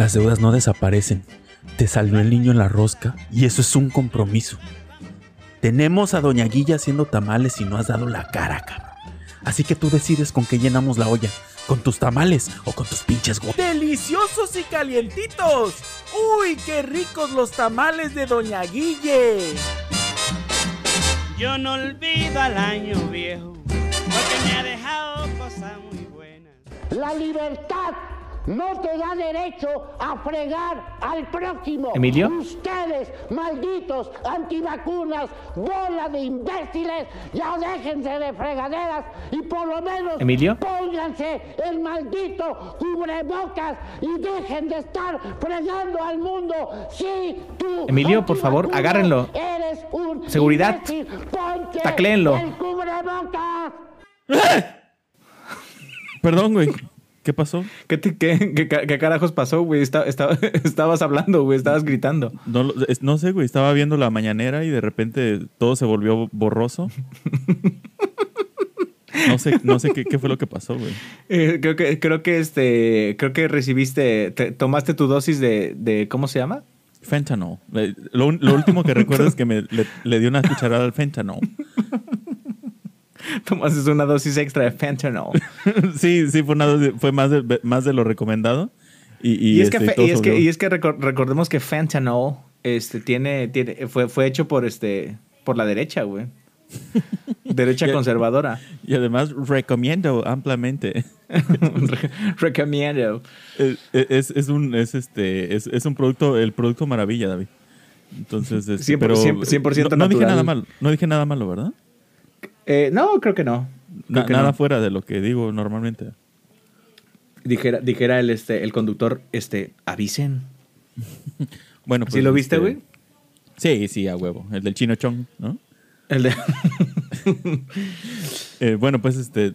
Las deudas no desaparecen. Te salió el niño en la rosca y eso es un compromiso. Tenemos a Doña Guilla haciendo tamales y no has dado la cara, cabrón. Así que tú decides con qué llenamos la olla. ¿Con tus tamales o con tus pinches huevos? ¡Deliciosos y calientitos! ¡Uy, qué ricos los tamales de Doña Guille! Yo no olvido al año viejo, porque me ha dejado cosas muy buenas. La libertad no te da derecho a fregar al próximo. ¿Emilio? Ustedes, malditos antivacunas, bola de imbéciles, ya déjense de fregaderas y por lo menos ¿Emilio? pónganse el maldito cubrebocas y dejen de estar fregando al mundo. Sí, tú. Emilio, por favor, agárrenlo. Eres un Seguridad. imbécil. Tacléenlo. el cubrebocas. Perdón, güey. ¿Qué pasó? ¿Qué, te- qué- qué ca- qué carajos pasó, güey? Esta- esta- estabas hablando, güey, estabas gritando. No, no sé, güey. Estaba viendo la mañanera y de repente todo se volvió borroso. No sé, no sé qué, qué fue lo que pasó, güey. Eh, creo que, creo que este, creo que recibiste, te- tomaste tu dosis de, de, ¿cómo se llama? Fentanyl. Eh, lo último que recuerdo es que me, le, le di una cucharada al fentanyl. Tomaste una dosis extra de fentanyl. sí, sí, fue, una dosis- fue más, de, más de lo recomendado. Y, y, Y, es, que, este, todo y es que, y es que recor- recordemos que fentanyl este, tiene, tiene, fue, fue hecho por, este, por la derecha, güey. Derecha Ya- conservadora. Y además recomiendo ampliamente. Re- Recomiendo. Es, es, es un, es, este, es, es un producto, el producto maravilla, David. Entonces, este, 100% pero 100% no, no dije nada malo, no dije nada malo, ¿verdad? Eh, no, creo que no. Creo Na- que nada no. fuera de lo que digo normalmente. Dijera, dijera el, este, el conductor, este, avisen. Bueno, pues, ¿Sí lo viste, este, güey? Sí, sí, a huevo. El del chino chong, ¿no? El de... Eh, bueno, pues este,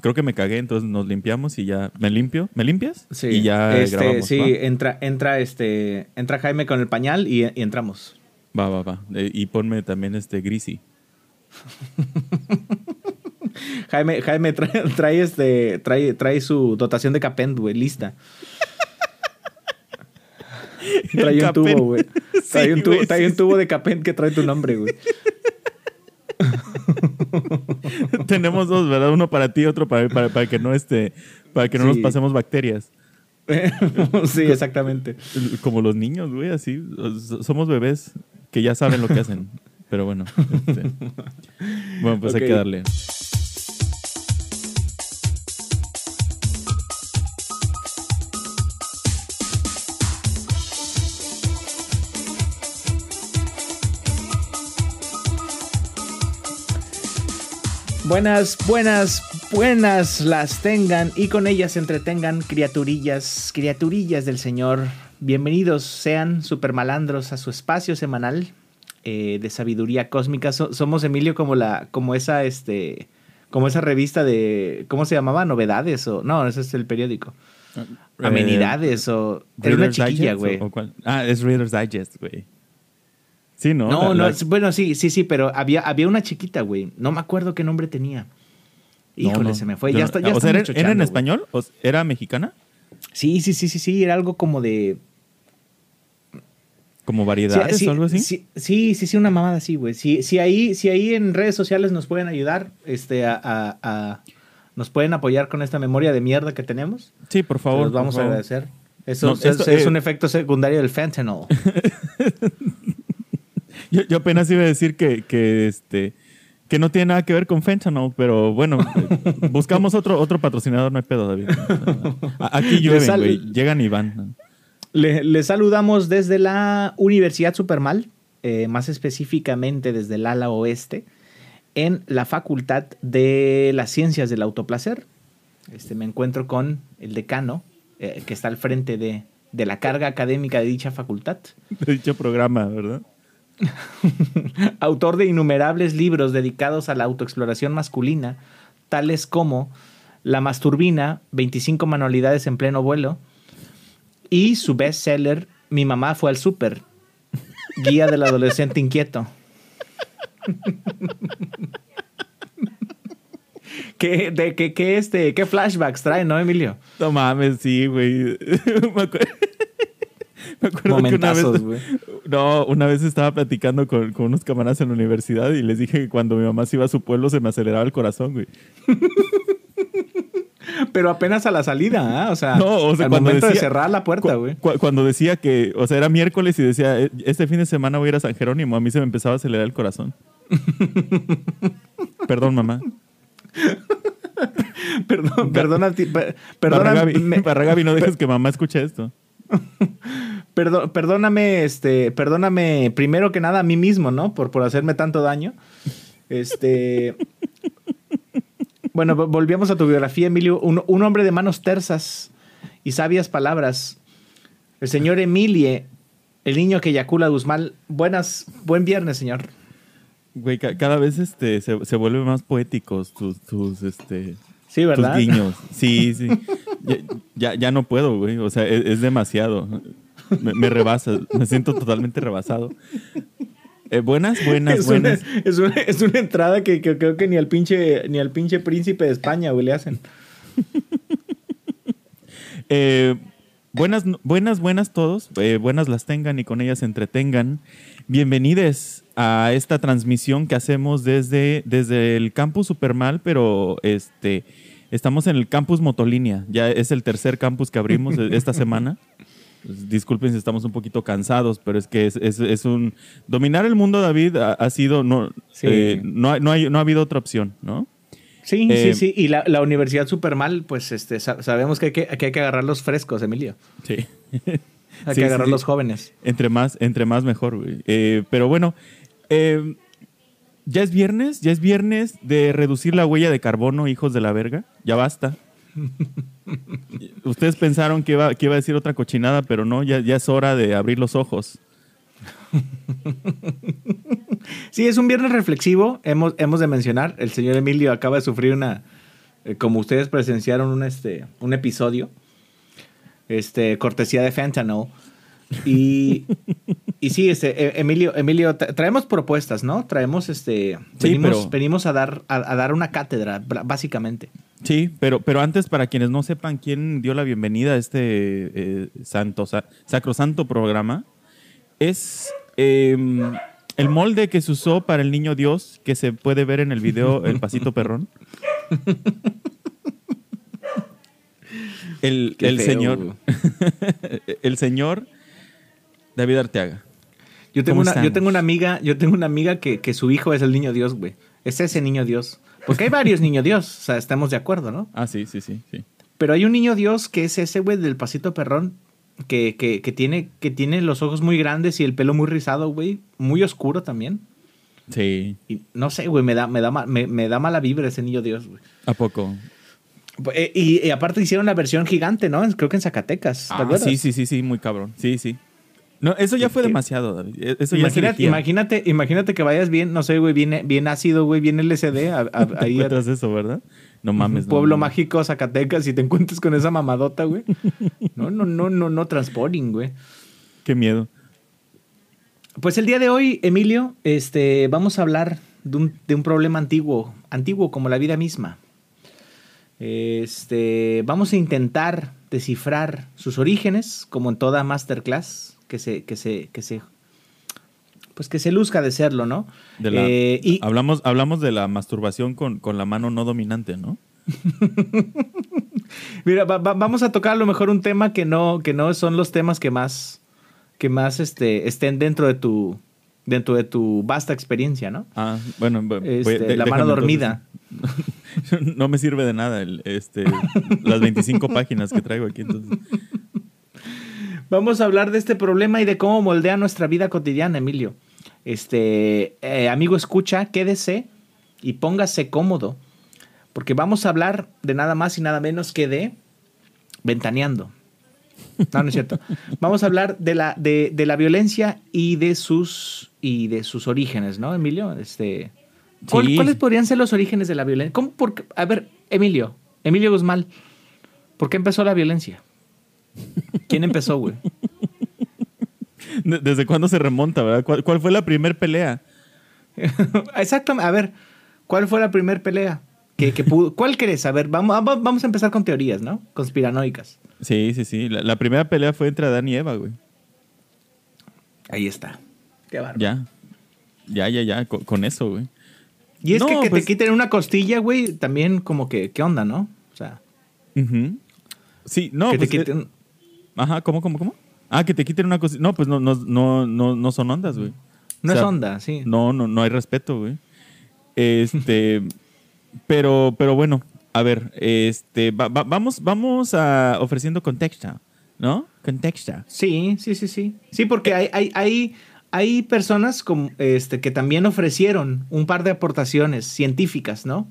creo que me cagué, entonces nos limpiamos y ya, ¿me limpio? ¿Me limpias? Sí, Y ya este, grabamos. sí, ¿va? entra, entra, este, entra Jaime con el pañal y, y entramos. Va, va, va. Eh, y ponme también este Greasy. Jaime, Jaime trae, trae, este, trae, trae su dotación de Capend, güey, lista. Trae un tubo, güey. Trae, Sí, un, tubo, güey, trae sí, un tubo de Capend que trae tu nombre, güey. Tenemos dos, ¿verdad? Uno para ti, otro para, para, para que no este, para que no nos pasemos bacterias. sí, exactamente. Como los niños, güey, así. Somos bebés que ya saben lo que hacen. Pero bueno. este, Bueno, pues hay que darle. Buenas, buenas, buenas las tengan y con ellas se entretengan criaturillas, criaturillas del Señor. Bienvenidos sean super malandros a su espacio semanal eh, de sabiduría cósmica. So- somos Emilio como la, como esa, este, como esa revista de, ¿cómo se llamaba? Novedades o no, ese es el periódico. Amenidades o era una chiquilla, güey. Ah, es Reader's Digest, güey. Sí, ¿no? No, La- no, la- es- bueno, sí, sí, sí, pero había, había una chiquita, güey. No me acuerdo qué nombre tenía. Híjole, no. se me fue. Ya no- está, ya o sea, ¿era, estamos ¿era en español? ¿O s- ¿Era mexicana? Sí, sí, sí, sí, sí, era algo como de... ¿Como variedades sí, o algo así? Sí, sí, sí, sí, una mamada así, güey. Si, si, ahí, si ahí en redes sociales nos pueden ayudar, este, a, a- a- nos pueden apoyar con esta memoria de mierda que tenemos, Sí, por favor. los vamos a agradecer. Eso No, es, esto, es eh, un efecto secundario del fentanyl. Yo, yo apenas iba a decir que, que, este, que no tiene nada que ver con fentanyl, pero bueno, buscamos otro, otro patrocinador, no hay pedo, David. Aquí llueven, güey. Llegan y van. Le, le saludamos desde la Universidad Supermal, eh, más específicamente desde el ala oeste, en la Facultad de las Ciencias del Autoplacer. Este, me encuentro con el decano, eh, que está al frente de, de la carga académica de dicha facultad. De dicho programa, ¿verdad? Autor de innumerables libros dedicados a la autoexploración masculina, tales como La Masturbina, 25 manualidades en pleno vuelo, y su bestseller Mi mamá fue al súper, Guía del adolescente inquieto. ¿Qué, de, qué, qué, este, ¿Qué flashbacks trae, no, Emilio? No mames, sí, güey. Me acuerdo- Me acuerdo que una vez, no, una vez estaba platicando con, con unos camaradas en la universidad y les dije que cuando mi mamá se iba a su pueblo se me aceleraba el corazón, güey. Pero apenas a la salida, ¿ah? O sea, No, o sea, al cuando momento de cerrar la puerta, güey. Cu- cuando decía que, o sea, era miércoles y decía, "Eh, este fin de semana voy a ir a San Jerónimo, a mí se me empezaba a acelerar el corazón. Perdón, mamá. Perdón, perdona, ti- per- perdona, Barragabi, me- Barragabi, no dejes que mamá escuche esto. Perdo- perdóname, este, perdóname primero que nada a mí mismo, ¿no? Por, por hacerme tanto daño. Este. Bueno, vo- volvíamos a tu biografía, Emilio. Un, un hombre de manos tersas y sabias palabras. El señor Emilie, el niño que eyacula Guzmán. Buenas, buen viernes, señor. Güey, ca- cada vez este, se, se vuelven más poéticos tus, tus, este, Sí, ¿verdad? tus guiños. Sí, sí. Ya, ya, ya no puedo, güey. O sea, es, es demasiado. Me, me rebasa. Me siento totalmente rebasado. Eh, buenas, buenas, Es una, buenas. es, una, es una entrada que, que creo que ni al pinche ni al pinche príncipe de España, güey, le hacen. Eh, buenas, buenas, buenas todos. Eh, buenas las tengan y con ellas se entretengan. Bienvenidos a esta transmisión que hacemos desde, desde el campus Supermal, pero este, estamos en el campus Motolínea. Ya es el tercer campus que abrimos esta semana. Pues, Disculpen si estamos un poquito cansados, pero es que es, es- es un... Dominar el mundo, David, ha, ha sido... No, Sí. eh, no, ha- no, hay- no ha habido otra opción, ¿no? Sí, Eh, sí, sí. Y la, la universidad super mal, pues este, sa- sabemos que hay que, que hay que agarrar los frescos, Emilio. Sí. Hay Sí, que agarrar sí, sí. los jóvenes. Entre más, entre más mejor. Eh, pero bueno, eh, ya es viernes, ya es viernes de reducir la huella de carbono, hijos de la verga. Ya basta. Ustedes pensaron que iba, que iba a decir otra cochinada, pero no, ya, es hora de abrir los ojos. Sí, es un viernes reflexivo. Hemos, hemos de mencionar, el señor Emilio acaba de sufrir una, eh, como ustedes presenciaron un, este, un episodio, este, cortesía de Fentanyl. Y, y sí, este, eh, Emilio, Emilio, tra- traemos propuestas, ¿no? Traemos, este, Sí, venimos, pero- venimos a dar, a, a dar una cátedra, básicamente. Sí, pero, pero antes, para quienes no sepan quién dio la bienvenida a este eh, santo, sa- sacrosanto programa, es eh, el molde que se usó para el niño Dios, que se puede ver en el video El Pasito Perrón. El, el señor, el señor David Arteaga. Yo tengo, ¿Cómo una, yo tengo una amiga, yo tengo una amiga que, que su hijo es el niño Dios, güey. Es ese niño Dios. Porque hay varios niños Dios, o sea, estamos de acuerdo, ¿no? Ah, sí, sí, sí, sí. Pero hay un niño Dios que es ese, güey, del pasito perrón, que, que, que, tiene, que tiene los ojos muy grandes y el pelo muy rizado, güey. Muy oscuro también. Sí, Y no sé, güey, me da, me, da, me, me da mala vibra ese niño Dios, güey. ¿a poco? Eh, Y, y aparte hicieron la versión gigante, ¿no? Creo que en Zacatecas. ¿te Ah, sí, sí, sí, sí, muy cabrón. Sí, sí. No, eso ya fue demasiado, David. E- Eso Imagínate, imagínate, imagínate que vayas bien, no sé, güey, bien, bien ácido, güey, bien LCD, a- a- Te ahí a- eso, ¿verdad? No mames. un pueblo no. mágico, Zacatecas, y te encuentres con esa mamadota, güey. No, no, no, no, no, transporting, güey. Qué miedo. Pues el día de hoy, Emilio, este, vamos a hablar de un, de un problema antiguo, antiguo como la vida misma. Este, vamos a intentar descifrar sus orígenes, como en toda masterclass que se, que se, que se, pues que se luzca de serlo, ¿no? De la- Eh, y, hablamos, hablamos de la masturbación con, con la mano no dominante, ¿no? Mira, va- va- vamos a tocar a lo mejor un tema que no, que no son los temas que más, que más este, estén dentro de tu, dentro de tu vasta experiencia, ¿no? Ah, bueno. bu- Este, de- la mano dormida. entonces- no me sirve de nada el, este, las 25 páginas que traigo aquí. Entonces. Vamos a hablar de este problema y de cómo moldea nuestra vida cotidiana, Emilio. Este, eh, amigo, escucha, quédese y póngase cómodo, porque vamos a hablar de nada más y nada menos que de ventaneando. No, no es cierto. Vamos a hablar de la, de, de la violencia y de sus y de sus orígenes, ¿no, Emilio? Este, ¿cuál- Sí. ¿Cuáles podrían ser los orígenes de la violencia? ¿Cómo, por a ver, Emilio, Emilio Guzmán, ¿por qué empezó la violencia? ¿Quién empezó, güey? De- ¿Desde cuándo se remonta, verdad? ¿Cuál, cuál fue la primer pelea? Exactamente. A ver, ¿cuál fue la primer pelea? Que, que pudo- ¿Cuál crees? A ver, vamos, vamos a empezar con teorías, ¿no? Conspiranoicas. Sí, sí, sí. La, la primera pelea fue entre Adán y Eva, güey. Ahí está. Qué bárbaro. Ya. Ya, ya, ya, con, con eso, güey. Y es No, que que pues- te quiten una costilla, güey, también como que, ¿qué onda, no? O sea. Sí, no, que pues, te eh, quiten... Ajá, ¿cómo, cómo, cómo? Ah, que te quiten una cosa. No, pues no, no, no, no, no son ondas, güey. No o es onda, sí. No, no, no hay respeto, güey. Este, pero, pero bueno, a ver, este, va- va- vamos, vamos a ofreciendo contexto, ¿no? Contexto. Sí, sí, sí, sí. Sí, porque hay, hay, hay, hay personas como, este, que también ofrecieron un par de aportaciones científicas, ¿no?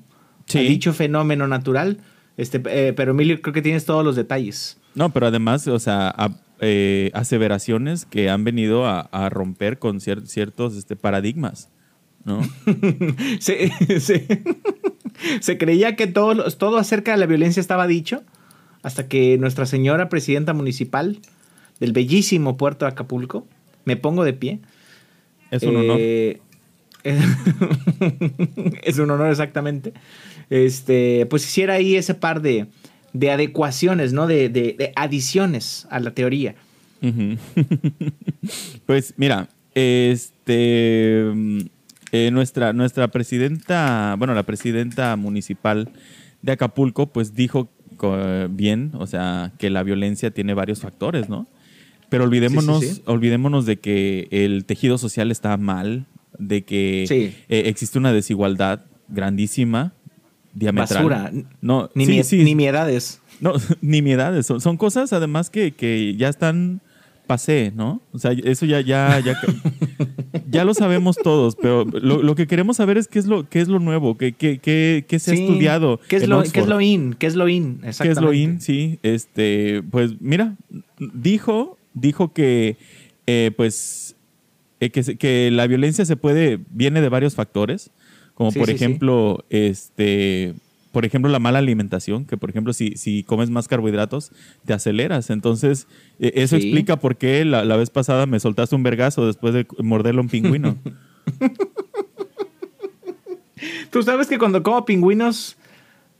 Sí. A dicho fenómeno natural. Este, eh, pero Emilio, creo que tienes todos los detalles. No, pero además, o sea, a- eh, aseveraciones que han venido a, a romper con cier- ciertos este, paradigmas, ¿no? Se, se- se creía que todo, todo acerca de la violencia estaba dicho hasta que nuestra señora presidenta municipal del bellísimo puerto de Acapulco, me pongo de pie. Es un honor. Eh, es un honor exactamente. Este, pues hiciera ahí ese par de, de adecuaciones, ¿no? De, de- de adiciones a la teoría. Pues mira, este mm, eh, nuestra, nuestra presidenta, bueno, la presidenta municipal de Acapulco, pues dijo bien, o sea, que la violencia tiene varios factores, ¿no? Pero olvidémonos, Sí, sí, sí. olvidémonos de que el tejido social está mal, de que eh, existe una desigualdad grandísima, diametral. Basura. No, Ni, sí, mi- sí, no, nimiedades. Son, son cosas además que, que ya están pasé, ¿no? O sea, eso ya, ya, ya, ya lo sabemos todos, pero lo, lo que queremos saber es qué es lo, qué es lo nuevo, qué, qué, qué, qué se Sí. ha estudiado. ¿Qué es, en lo, Oxford. ¿Qué es lo in? ¿Qué es lo in? ¿Qué es lo Exactamente. in? Sí, este, pues mira, dijo, dijo que, eh, pues, eh, que, que la violencia se puede, viene de varios factores, como Sí, por sí, sí. ejemplo, este, por ejemplo, la mala alimentación, que por ejemplo, si, si comes más carbohidratos, te aceleras. Entonces, eh, eso Sí. explica por qué la, la vez pasada me soltaste un vergazo después de morderle a un pingüino. Tú sabes que cuando como pingüinos,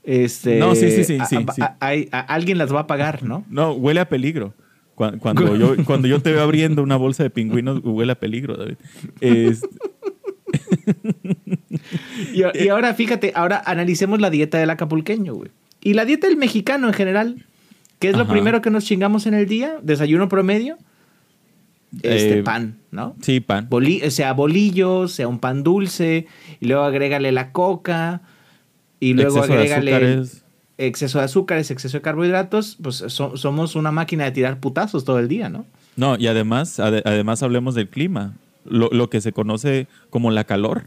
este, No, sí, sí, sí, a- sí, a- sí. a- hay- a- alguien las va a pagar, ¿no? No, huele a peligro. Cuan- Cuando, yo, cuando yo te veo abriendo una bolsa de pingüinos, huele a peligro, David. Es- Y, y ahora, fíjate, ahora analicemos la dieta del acapulqueño, güey. Y la dieta del mexicano en general, ¿qué es lo primero que nos chingamos en el día? Desayuno promedio. Este Eh, pan, ¿no? sí, pan. Boli- sea bolillo, sea un pan dulce, y luego agrégale la coca, y luego Exceso de agrégale azúcares. exceso de azúcares, exceso de carbohidratos, pues so- somos una máquina de tirar putazos todo el día, ¿no? No, y además, ade- además hablemos del clima, lo, lo que se conoce como la calor.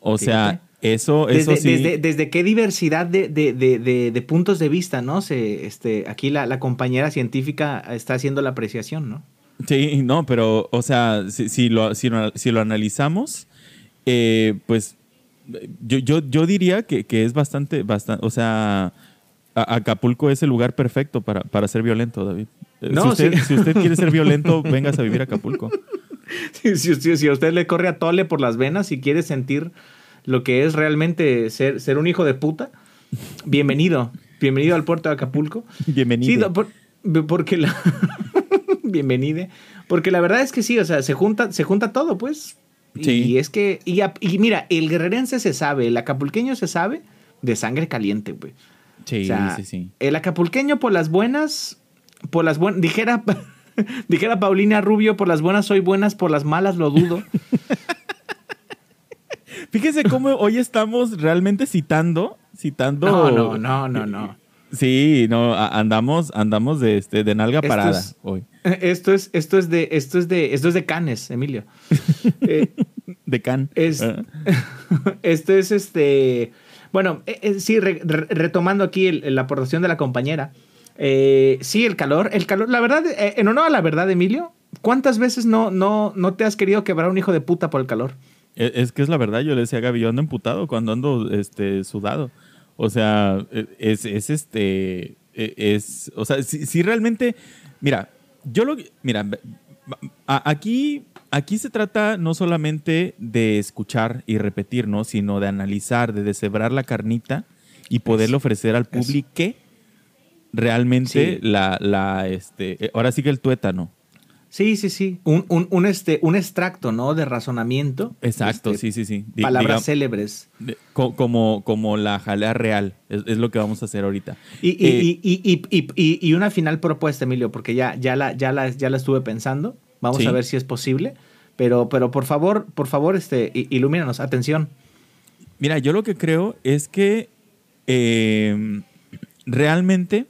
O sea, eso, eso Desde, sí. desde, desde qué diversidad de, de- de- de- puntos de vista, ¿no? Se, este, aquí la, la compañera científica está haciendo la apreciación, ¿no? Sí, no, pero, o sea, si, si lo, si, lo, si lo analizamos, eh, pues yo, yo, yo diría que, que es bastante, bastante, o sea, Acapulco es el lugar perfecto para, para ser violento, David. No, si, usted, sí. si usted quiere ser violento, vengas a vivir a Acapulco. Si, si- si- si a usted le corre a tole por las venas y quiere sentir lo que es realmente ser, ser un hijo de puta, bienvenido. Bienvenido al puerto de Acapulco. Bienvenido. Sí, por- porque la... Bienvenide. Porque la verdad es que sí, o sea, se junta, se junta todo, pues. Sí. Y es que... Y, mira, el guerrerense se sabe, el acapulqueño se sabe de sangre caliente, güey. sí, O sea, sí, sí. El acapulqueño por las buenas, por las buenas, dijera, dijera Paulina Rubio, por las buenas soy buenas, por las malas lo dudo. Fíjese cómo hoy estamos realmente citando, citando. No, no, no, no, no. Sí, no, andamos, andamos de este, de nalga Esto parada es- hoy. Esto es, esto es de, esto es de, esto es de Canes, Emilio. Eh, De can. Es, Ah. esto es este. Bueno, eh, eh, sí, re- re- retomando aquí el- la aportación de la compañera. Eh, sí, el calor, el calor. La verdad, eh, en honor a la verdad, Emilio, ¿cuántas veces no, no, no te has querido quebrar un hijo de puta por el calor? Es, es que es la verdad, yo le decía a Gaby, yo ando emputado cuando ando este, sudado. O sea, e- es, es este. e- Es. O sea, si, si realmente. Mira, yo lo. Mira, aquí. Aquí se trata no solamente de escuchar y repetir, ¿no? Sino de analizar, de deshebrar la carnita y poderle ofrecer al público realmente Sí. la, la, este, eh, ahora sí que el tuétano. Sí, sí, sí. Un, un, un, este, un extracto, ¿no? De razonamiento. Exacto, Este, sí, sí, sí. Palabras célebres. de- co- como, como la jalea real. Es, es lo que vamos a hacer ahorita. Y, y, Eh, y, y, y, y- y una final propuesta, Emilio, porque ya, ya, la, ya, la, ya la estuve pensando. Vamos Sí. a ver si es posible. Pero, pero por favor, por favor, este, ilumínanos. Atención. Mira, yo lo que creo es que eh, realmente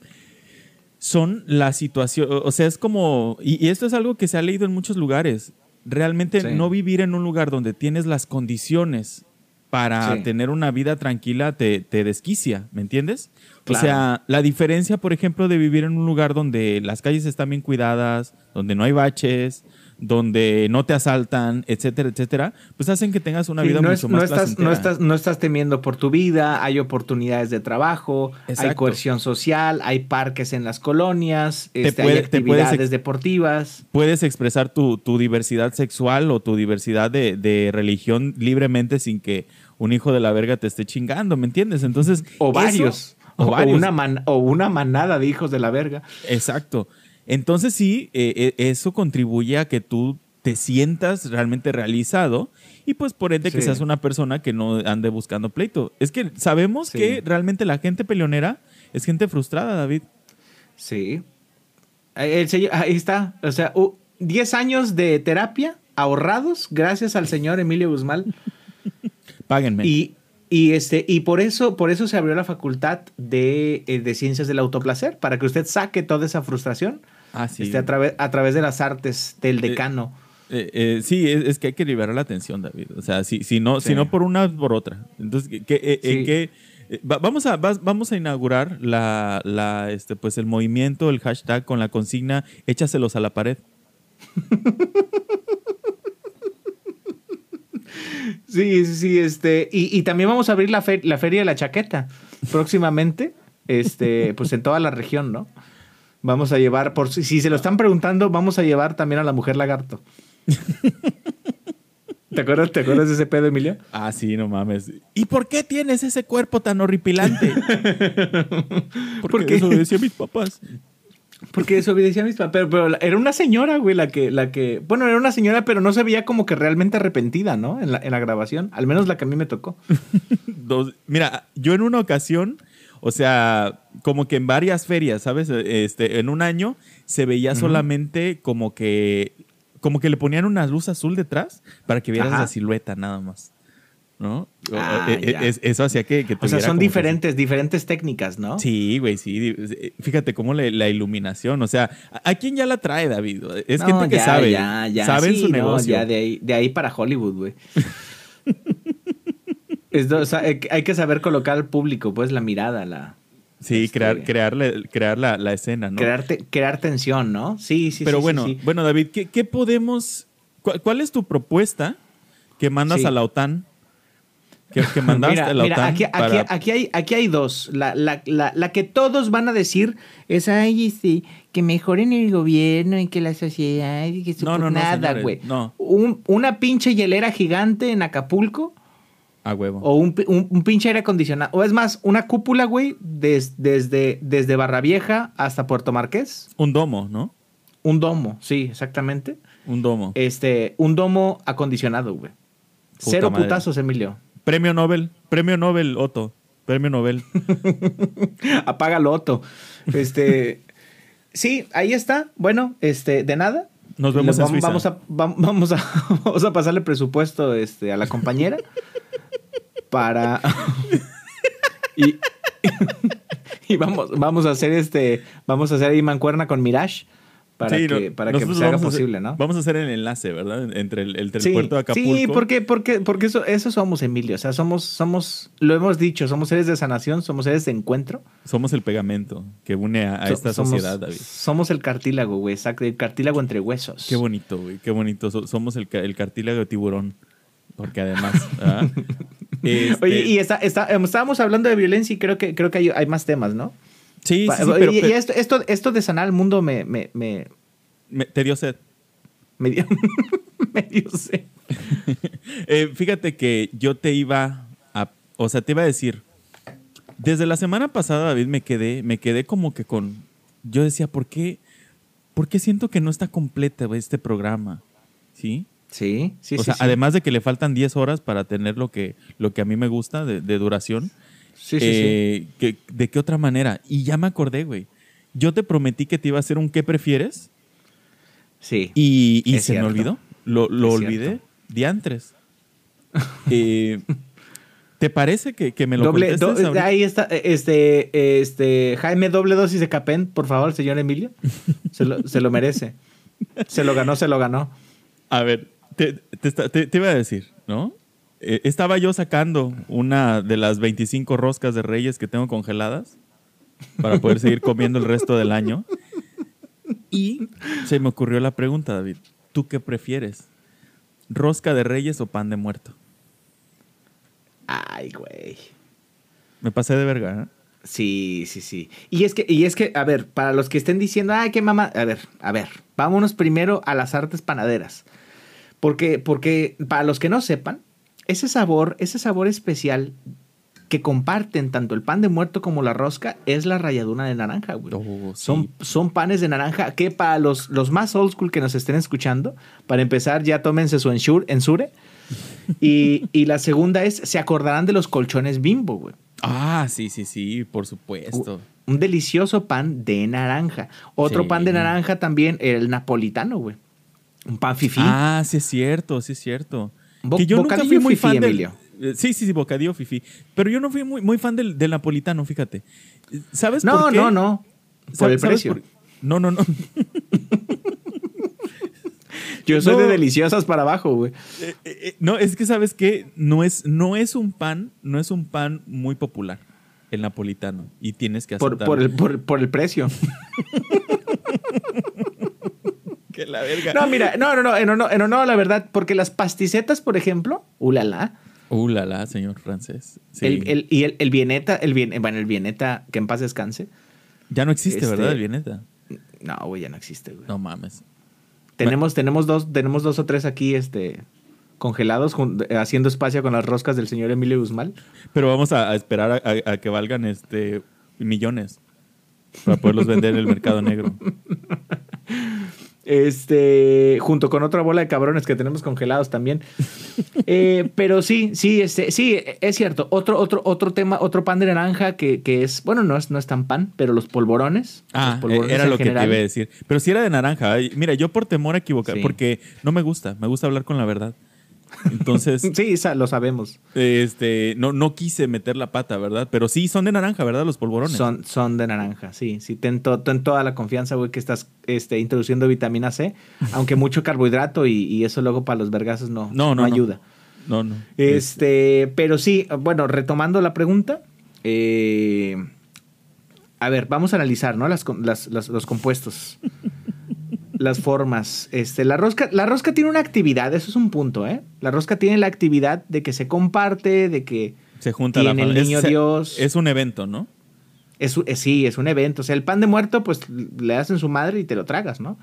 son la situación, o sea, es como, y, y esto es algo que se ha leído en muchos lugares, realmente Sí. no vivir en un lugar donde tienes las condiciones para Sí. tener una vida tranquila te, te desquicia, ¿me entiendes? Claro. O sea, la diferencia, por ejemplo, de vivir en un lugar donde las calles están bien cuidadas, donde no hay baches, donde no te asaltan, etcétera, etcétera, pues hacen que tengas una Sí, vida no, mucho es- más no estás, no, estás, no estás temiendo por tu vida, hay oportunidades de trabajo, hay coerción social, hay parques en las colonias, Te este, puede- hay te puedes actividades deportivas. puedes expresar tu, tu diversidad sexual o tu diversidad de, de religión libremente sin que un hijo de la verga te esté chingando, ¿me entiendes? Entonces, O eso- varios. o o, varios. una man- o una manada de hijos de la verga. Exacto. Entonces sí, eh, eh, eso contribuye a que tú te sientas realmente realizado y pues por ende que seas una persona que no ande buscando pleito. Es que sabemos Sí. que realmente la gente peleonera es gente frustrada, David. Sí. El señor, ahí está. O sea, uh, 10 años de terapia ahorrados gracias al señor Emilio Guzmán. Páguenme. Y, y, este, y por eso, por eso se abrió la facultad de, eh, de ciencias del autoplacer, para que usted saque toda esa frustración ah, sí. este, a, través a través de las artes del decano. Eh, eh, sí, es, es que hay que liberar la atención, David. O sea, si, si, no, si no por una, por otra. Entonces, ¿qué- qué- eh, en Sí. qué- eh, va- vamos, a, vas- vamos a inaugurar la, la, este, pues el movimiento, el hashtag con la consigna échaselos a la pared. Sí, sí, sí, este, y, y también vamos a abrir la, fe- la feria de la chaqueta próximamente, este, pues en toda la región, ¿no? Vamos a llevar, por si se lo están preguntando, vamos a llevar también a la mujer lagarto. ¿Te acuerdas, ¿Te acuerdas de ese pedo, Emilio? Ah, sí, no mames. ¿Y por qué tienes ese cuerpo tan horripilante? Porque ¿Por qué? decía mis papás. Porque desobedecía a mis papás. Pero, pero era una señora, güey, la que, la que. Bueno, era una señora, pero no se veía como que realmente arrepentida, ¿no? En la, en la grabación. Al menos la que a mí me tocó. Dos- mira, yo en una ocasión, o sea, como que en varias ferias, ¿sabes? Este, en un año se veía solamente como que, como que le ponían una luz azul detrás para que vieras Ajá. la silueta nada más. ¿No? Ah, eh, eh, ya. es- eso hacía que, que O sea, son que- diferentes, diferentes técnicas, ¿no? Sí, güey, sí. di- Fíjate cómo la, la iluminación, o sea, ¿a, a quién ya la trae, David? Es No, gente que ya, sabe, Ya, ya. sabe en Sí, su no, negocio. ya de ahí, de ahí para Hollywood, güey. Es do- o sea, hay que- saber colocar al público, pues, la mirada, la. Sí, este, crear, crear, la, crear la, la escena, ¿no? Crear, te- crear tensión, ¿no? Sí, sí, Pero sí, bueno, sí, sí. bueno, David, ¿qué, qué podemos. Cuál, cuál es tu propuesta que mandas Sí. a la OTAN? Que, que mandaste Mira, a la mira, OTAN aquí, aquí- para- aquí hay, aquí hay dos. La, la, la, la que todos van a decir es, ay, este, que mejoren el gobierno y que la sociedad y que su- No, no, no, nada, güey. Un- una pinche hielera gigante en Acapulco A huevo. o un, un- un pinche aire acondicionado. O es más, una cúpula, güey, des- desde, desde Barra Vieja hasta Puerto Marqués. Un domo, ¿no? Un domo, sí, exactamente. Un domo. Este, un domo acondicionado, güey. Puta Cero madre. putazos, Emilio. Premio Nobel. Premio Nobel, Otto. Premio Nobel. Apágalo, Otto. Este. sí, ahí está. Bueno, este, de nada. Nos vemos en Suiza. Vamos a, vam- vamos, a, vamos a pasarle presupuesto este, a la compañera para. y, y vamos, vamos a hacer este. Vamos a hacer ahí mancuerna con Mirage para Sí, que, para que nosotros se haga vamos a hacer- posible, ¿no? Vamos a hacer el enlace, ¿verdad? Entre el, entre el Sí, puerto de Acapulco. sí, porque, porque, porque eso, eso somos, Emilio. O sea, somos, somos, lo hemos dicho, somos seres de sanación, somos seres de encuentro. Somos el pegamento que une a, a So- esta somos, sociedad, David. Somos el cartílago, güey, exacto, el cartílago entre huesos. Qué bonito, güey. Qué bonito. So- somos el, el cartílago de tiburón. Porque además. Este, Oye, y está, está, em, estábamos hablando de violencia y creo que, creo que hay, hay más temas, ¿no? Sí, sí, pero, y, esto, esto, esto de sanar al mundo me, me, me, me- te dio sed. me dio, me dio sed. Eh, fíjate que yo te iba a, o sea, te iba a decir, desde la semana pasada, David, me quedé, me quedé como que con, yo decía, ¿por qué, ¿por qué siento que no está completa güey, este programa? ¿Sí? Sí, sí, o sí. sea, sí. además de que le faltan 10 horas para tener lo que, lo que a mí me gusta de, de duración, Sí, sí, sí. eh, que- ¿de qué otra manera? Y ya me acordé, güey. Yo te prometí que te iba a hacer un ¿qué prefieres? Sí. Y, se cierto. me olvidó. Lo, lo olvidé. Diantres. Eh, ¿Te parece que, que me lo Doble, contestes do- ahí está, este, este, Jaime, doble dosis de Capen, por favor, señor Emilio. Se lo, se lo merece. Se lo ganó, se lo ganó. A ver, te, te- te iba a decir, ¿no? Eh, estaba yo sacando una de las 25 roscas de reyes que tengo congeladas para poder seguir comiendo el resto del año. Y se me ocurrió la pregunta, David. ¿Tú qué prefieres? ¿Rosca de reyes o pan de muerto? Ay, güey. Me pasé de verga, ¿eh? Sí, sí, sí. Y es que, y es que, a ver, para los que estén diciendo, ay, qué mamá. A ver, a ver, vámonos primero a las artes panaderas. Porque, porque, para los que no sepan, ese sabor, ese sabor especial que comparten tanto el pan de muerto como la rosca es la ralladura de naranja, güey. Oh, sí. Son, son panes de naranja que para los, los más old school que nos estén escuchando, para empezar, ya tómense su ensure. ensure. Y, y la segunda es, se acordarán de los colchones bimbo, güey. Ah, sí, sí, sí, por supuesto. Un delicioso pan de naranja. Otro Sí. pan de naranja también, el napolitano, güey. Un pan fifí. Ah, sí es cierto, sí es cierto. Bo- que yo nunca fui muy fan. Emilio. Eh, Sí, sí, sí, bocadillo fifi. Pero yo no fui muy, muy fan del, del napolitano, fíjate. ¿Sabes no, por qué? no, no. Por el ¿Sabes precio. por- No, no, no. Yo soy No. de deliciosas para abajo, güey. Eh, eh, no, es que sabes que no es, no es un pan, no es un pan muy popular, el napolitano. Y tienes que Por, aceptarlo. por el, por, por el precio. Que la verga. No, mira, no, no, no, en honor, en honor a la verdad, porque las pasticetas, por ejemplo, ulala, Uh, la, la, señor francés. Sí. el, el- y el, el vieneta, el bien, bueno, el vieneta, que en paz descanse. ya no existe, este- ¿verdad? El vieneta. No, güey, ya no existe, güey. No mames. Tenemos, tenemos dos, tenemos dos o tres aquí, este, congelados, haciendo espacio con las roscas del señor Emilio Guzmán. Pero vamos a, a esperar a, a- a que valgan este millones para poderlos vender en el mercado negro. Este, junto con otra bola de cabrones que tenemos congelados también. Eh, pero sí, sí, este, sí, es cierto. Otro, otro, otro tema, otro pan de naranja que, que es, bueno, no es, no es tan pan, pero los polvorones. Ah, los polvorones era lo que te iba a decir. Pero si era de naranja. Mira, yo por temor a equivocar, Sí. porque no me gusta, me gusta hablar con la verdad. Entonces, Sí, lo sabemos. este, no, no quise meter la pata, ¿verdad? Pero sí, son de naranja, ¿verdad? Los polvorones. Son, son de naranja, sí. Sí, ten, to- ten toda la confianza, güey, que estás este, introduciendo vitamina C. Aunque mucho carbohidrato y, y eso luego para los vergazos no, No, no, no. ayuda. No, no. Este, pero sí, bueno, retomando la pregunta, eh, a ver, vamos a analizar, ¿no? Las, las- las- los compuestos, las formas. Este, la rosca, la rosca tiene una actividad, eso es un punto, ¿eh? La rosca tiene la actividad de que se comparte, de que Se junta la tiene el familia. niño es, Dios. Es un evento, ¿no? Es, un- eh, sí, es un evento. O sea, el pan de muerto, pues le hacen su madre y te lo tragas, ¿no?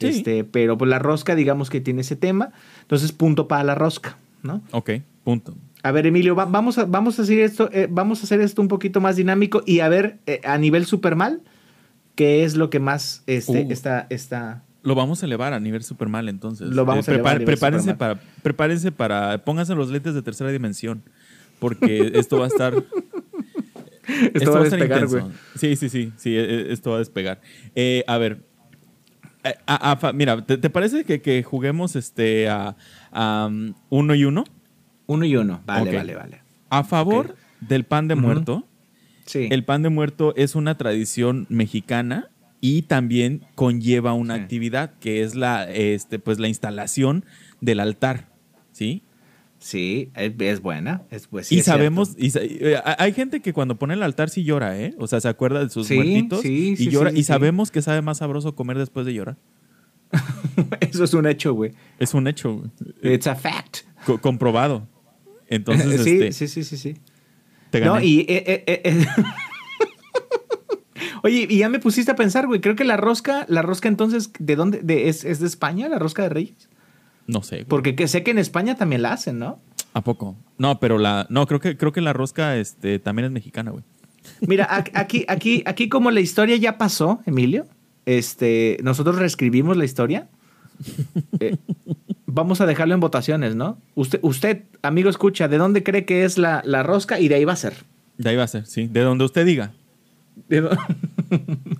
Sí. Este, pero pues la rosca, digamos que tiene ese tema. Entonces, punto para la rosca, ¿no? Ok, punto. A ver, Emilio, va- vamos, a, vamos, a hacer esto, eh, vamos a hacer esto un poquito más dinámico y a ver, eh, a nivel super mal, qué es lo que más este, Uh. está, está. Lo vamos a elevar a nivel super mal, entonces. Lo vamos a elevar a nivel prepárense para, prepárense para, pónganse los lentes de tercera dimensión, porque esto va a estar, Esto, va a estar despegar, intenso. güey. Sí, sí, sí, sí, e- e- esto va a despegar. Eh, a ver, eh, a- a mira, ¿te, te parece que, que juguemos este a, a, um, uno y uno? Uno y uno. Vale, vale, vale. A favor del pan de muerto, Sí. el pan de muerto es una tradición mexicana y también conlleva una Sí. actividad que es la, este, pues, la instalación del altar, ¿sí? Sí, es, buena. Es, pues, sí y es sabemos, y eh, hay gente que cuando pone el altar sí llora, ¿eh? O sea, se acuerda de sus Sí, muertitos sí, y sí, llora. sí, y sí. sabemos que sabe más sabroso comer después de llorar. Eso es un hecho, güey. Es un hecho güey. It's a fact. Co- comprobado. Entonces, sí, este, sí, sí, sí, sí. Te No, y. eh, eh, eh, eh. Oye, y ya me pusiste a pensar, güey. Creo que la rosca, la rosca entonces, ¿de dónde? De, es, ¿Es de España, la rosca de Reyes? No sé. güey. Porque que sé que en España también la hacen, ¿no? ¿A poco? No, pero la. No, creo que, creo que la rosca este, también es mexicana, güey. Mira, aquí, aquí, aquí como la historia ya pasó, Emilio, este, nosotros reescribimos la historia. Eh, vamos a dejarlo en votaciones, ¿no? Usted, usted, amigo, escucha, ¿de dónde cree que es la, la rosca? Y de ahí va a ser. De ahí va a ser, sí. De donde usted diga. De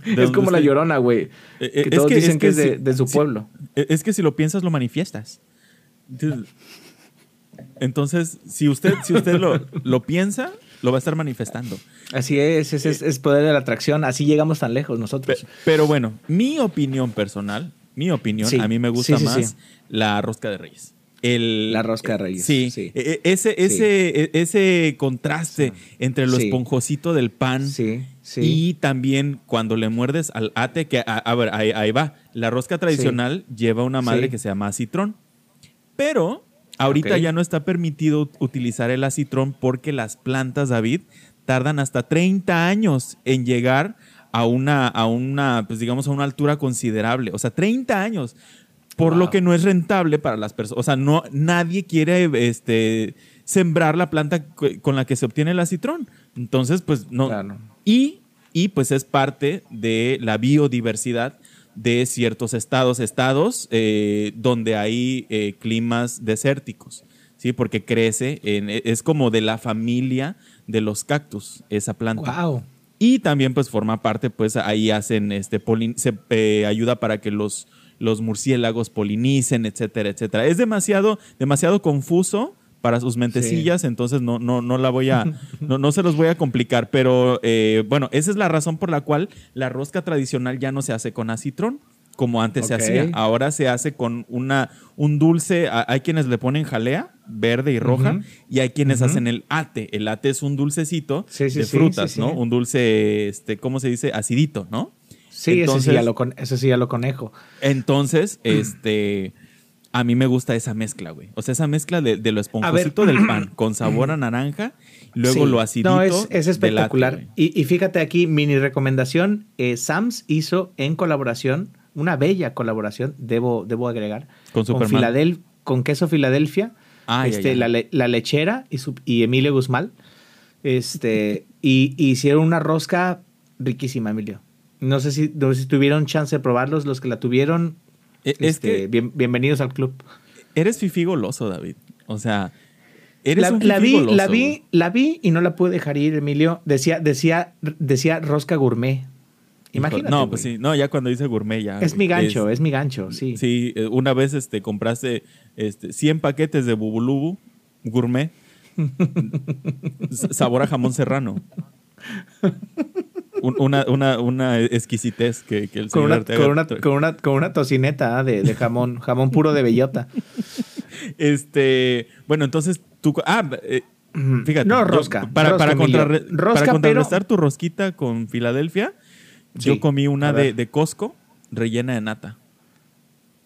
es como la llorona, güey. Eh, Que eh, todos dicen que es de, si- de su si- pueblo. eh, Es que si lo piensas, lo manifiestas. Entonces, si usted, si usted lo, lo piensa, lo va a estar manifestando. Así es, es, es, es poder de la atracción. Así llegamos tan lejos nosotros. pero bueno, mi opinión personal, mi opinión, Sí, a mí me gusta sí, sí, más sí. La rosca de reyes. El, La rosca de reyes, Sí, sí. e- e- ese, ese, e- ese contraste entre lo esponjosito del pan Sí, sí. y también cuando le muerdes al ate, que a, a ver, ahí, ahí va. La rosca tradicional lleva una madre que se llama acitrón. Pero ahorita ya no está permitido utilizar el acitrón porque las plantas, David, tardan hasta 30 años en llegar a una, a una, pues digamos, a una altura considerable. O sea, 30 años. Por lo que no es rentable para las personas. O sea, no, nadie quiere este, sembrar la planta con la que se obtiene el acitrón. Entonces, pues no. Claro. Y, y pues es parte de la biodiversidad de ciertos estados, estados eh, donde hay eh, climas desérticos, ¿sí? Porque crece, en- es como de la familia de los cactus, esa planta. Wow. Y también pues forma parte, pues ahí hacen, este, polin- se eh, ayuda para que los, los murciélagos polinicen, etcétera, etcétera. Es demasiado, demasiado confuso para sus mentecillas, entonces no, no, no la voy a, no, no se los voy a complicar, pero eh, bueno, esa es la razón por la cual la rosca tradicional ya no se hace con acitrón como antes se hacía. Ahora se hace con una, un dulce, hay quienes le ponen jalea verde y roja y hay quienes hacen el ate. El ate es un dulcecito Sí, sí, de frutas. ¿no? Un dulce, este, ¿cómo se dice? Acidito, ¿no? Sí, ese, sí Entonces- ya lo con, ese sí ya lo conejo. Entonces, este, a mí me gusta esa mezcla, güey. O sea, esa mezcla de, de lo esponjosito del pan con sabor a naranja, luego Sí. lo acidito. No, es, es espectacular. y, y fíjate aquí, mini recomendación. eh, Sams hizo en colaboración, una bella colaboración, debo, debo agregar, Con. Filadel- con queso Filadelfia, Ah, ya, este, ya. La, le- la lechera y, su- y Emilio Guzmán. Este, y, y hicieron una rosca riquísima, Emilio. No sé si, no sé si tuvieron chance de probarlos, los que la tuvieron. E- Es este, que bien- bienvenidos al club. eres fifí goloso, David. O sea, eres La, un la vi, goloso, la vi, la vi y no la pude dejar ir, Emilio. Decía, decía, decía rosca gourmet. Imagínate. No, pues sí. No, ya cuando dice gourmet ya. Es mi gancho, es, mi gancho, sí. Sí, eh, una vez este, compraste este, 100 paquetes de bubulubu gourmet. Sabor a jamón serrano. Un- una, una, una exquisitez que, que el Con señor una, con, una, con, una, con una tocineta ah, de, de jamón, jamón puro de bellota. Este, bueno, entonces tú. Ah, eh, fíjate. No, yo- rosca, para, rosca, para, contrarre- Rosca, para pero- contrarrestar tu rosquita con Filadelfia, yo comí una de, de Costco rellena de nata.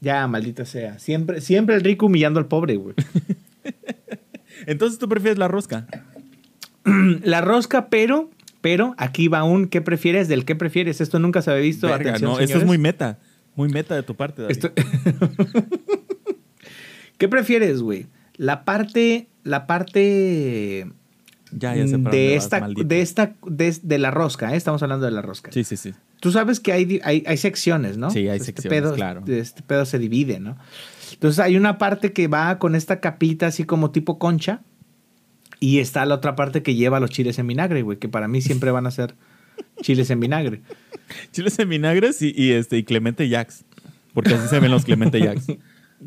Ya, maldita sea. Siempre, siempre el rico humillando al pobre, güey. Entonces tú prefieres la rosca. La rosca, pero, pero aquí va un ¿qué prefieres? Del ¿qué prefieres? Esto nunca se había visto. Verga, Atención, no, esto es muy meta. Muy meta de tu parte, David. Esto- ¿Qué prefieres, güey? La parte, la parte ya, ya sé de vas, esta, maldito. de esta, de, de la rosca, ¿eh? estamos hablando de la rosca. Sí, sí, sí. Tú sabes que hay, hay, hay secciones, ¿no? Sí, hay Este secciones, pedo- claro. Este pedo se divide, ¿no? Entonces hay una parte que va con esta capita así como tipo concha y está la otra parte que lleva los chiles en vinagre, güey, que para mí siempre van a ser chiles en vinagre. Chiles en vinagres y, y, este, y Clemente Jacks. Porque así se ven los Clemente Jacks.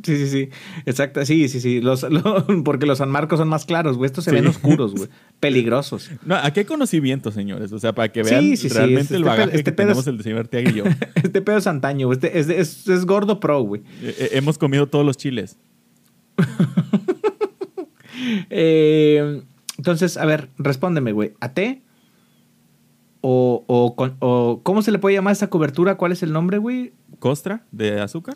Sí, sí, sí. Exacto, sí, sí, sí. Los, lo- porque los San Marcos son más claros, güey. Estos se Sí. ven oscuros, güey. Peligrosos. No, aquí hay conocimiento, señores. O sea, para que vean sí, sí, realmente este el pedo- bagaje este que tenemos es- el señor Arteaga y yo. Este pedo es antaño, güey. Este es, es, es gordo pro, güey. Eh, eh, hemos comido todos los chiles. Eh, entonces, a ver, respóndeme, güey. ¿A té? O, o, con- o ¿Cómo se le puede llamar esta cobertura? ¿Cuál es el nombre, güey? ¿Costra de azúcar?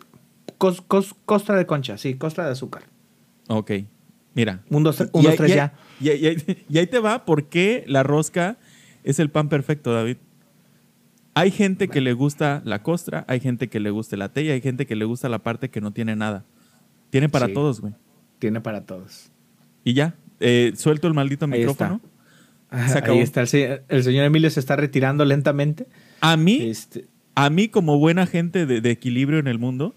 Cos- cos- costra de concha, sí, costra de azúcar. Ok. Mira. Un, dos, Y un, dos, tres y ya. Y, ahí- y te va por qué la rosca es el pan perfecto, David. Hay gente que le gusta la costra, hay gente que le gusta la té y hay gente que le gusta la parte que no tiene nada. Tiene para Sí. todos, güey. Tiene para todos. Y ya, eh, suelto el maldito Ahí micrófono. Ah, Se acabó. Ahí está. El, se- el señor Emilio se está retirando lentamente. A mí, Este, a mí como buena gente de, de equilibrio en el mundo,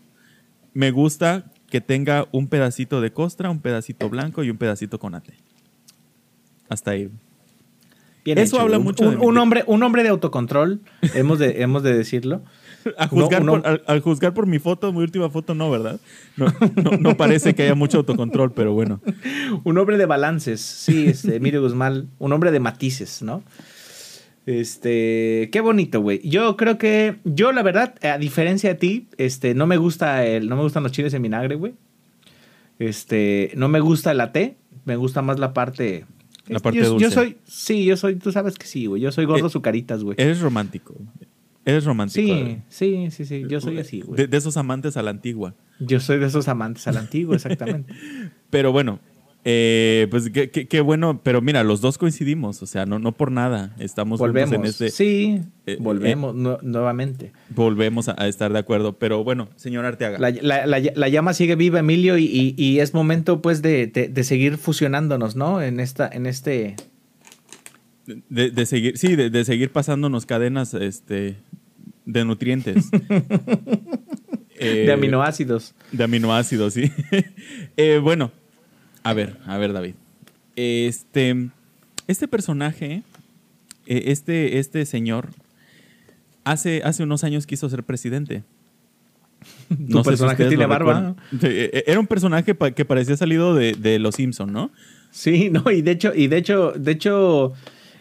me gusta que tenga un pedacito de costra, un pedacito blanco y un pedacito con ate. Hasta ahí. Bien Eso hecho, habla un- mucho un, de un hombre, un hombre de autocontrol, hemos de, hemos de decirlo. A juzgar, uno- por, juzgar por mi foto, mi última foto, no, ¿verdad? No, no, no parece que haya mucho autocontrol, pero bueno. Un hombre de balances, sí, este, Emilio Guzmán, un hombre de matices, ¿no? Este, qué bonito, güey. Yo creo que, yo la verdad, a diferencia de ti, este, no me gusta el, no me gustan los chiles en vinagre, güey. Este, no me gusta el té, me gusta más la parte. La parte yo, yo dulce. soy, sí, yo soy, tú sabes que sí, güey. Yo soy gordo Eh, sucaritas, güey. Eres romántico. Eres romántico. Sí, sí, sí, sí. Yo soy así, güey. De, de esos amantes a la antigua. Yo soy de esos amantes al antiguo, exactamente. Pero bueno, eh, pues qué, qué- qué bueno. Pero mira, los dos coincidimos. O sea, no, no por nada. Estamos volvemos. en este. Sí, eh, volvemos nu- nuevamente. Volvemos a, a estar de acuerdo. Pero bueno, señor Arteaga. La, la- la- la llama sigue viva, Emilio, y, y- y es momento, pues, de, de- de seguir fusionándonos, ¿no? En esta, en este. De, de seguir, sí, de, de seguir pasándonos cadenas este, de nutrientes. Eh, de aminoácidos. De aminoácidos, sí. Eh, bueno, a ver, a ver, David. Este, este personaje, eh, este, este señor, hace, hace unos años quiso ser presidente. Tu personaje ustedes tiene barba. eh, Era un personaje que parecía salido de, de Los Simpson, ¿no? Sí, no, y de hecho, y de hecho, de hecho,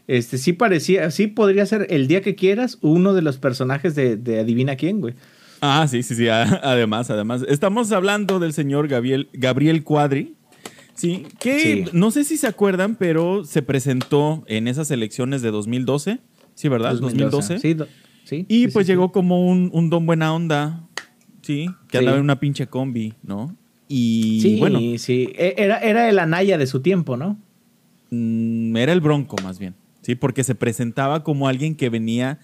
este sí parecía, sí podría ser el día que quieras uno de los personajes de, de Adivina quién, güey. Ah, sí, sí, sí. Además, además. Estamos hablando del señor Gabriel, Gabriel Cuadri. Sí, que Sí. no sé si se acuerdan, pero se presentó en esas elecciones de 2012. Sí, ¿verdad? 2012. Sí, do- sí, Y sí, pues llegó como un, un don buena onda. Sí, que andaba en una pinche combi, ¿no? Y Sí, bueno, sí. E- Era, era el Anaya de su tiempo, ¿no? mm, era el bronco más bien. Sí, porque se presentaba como alguien que venía.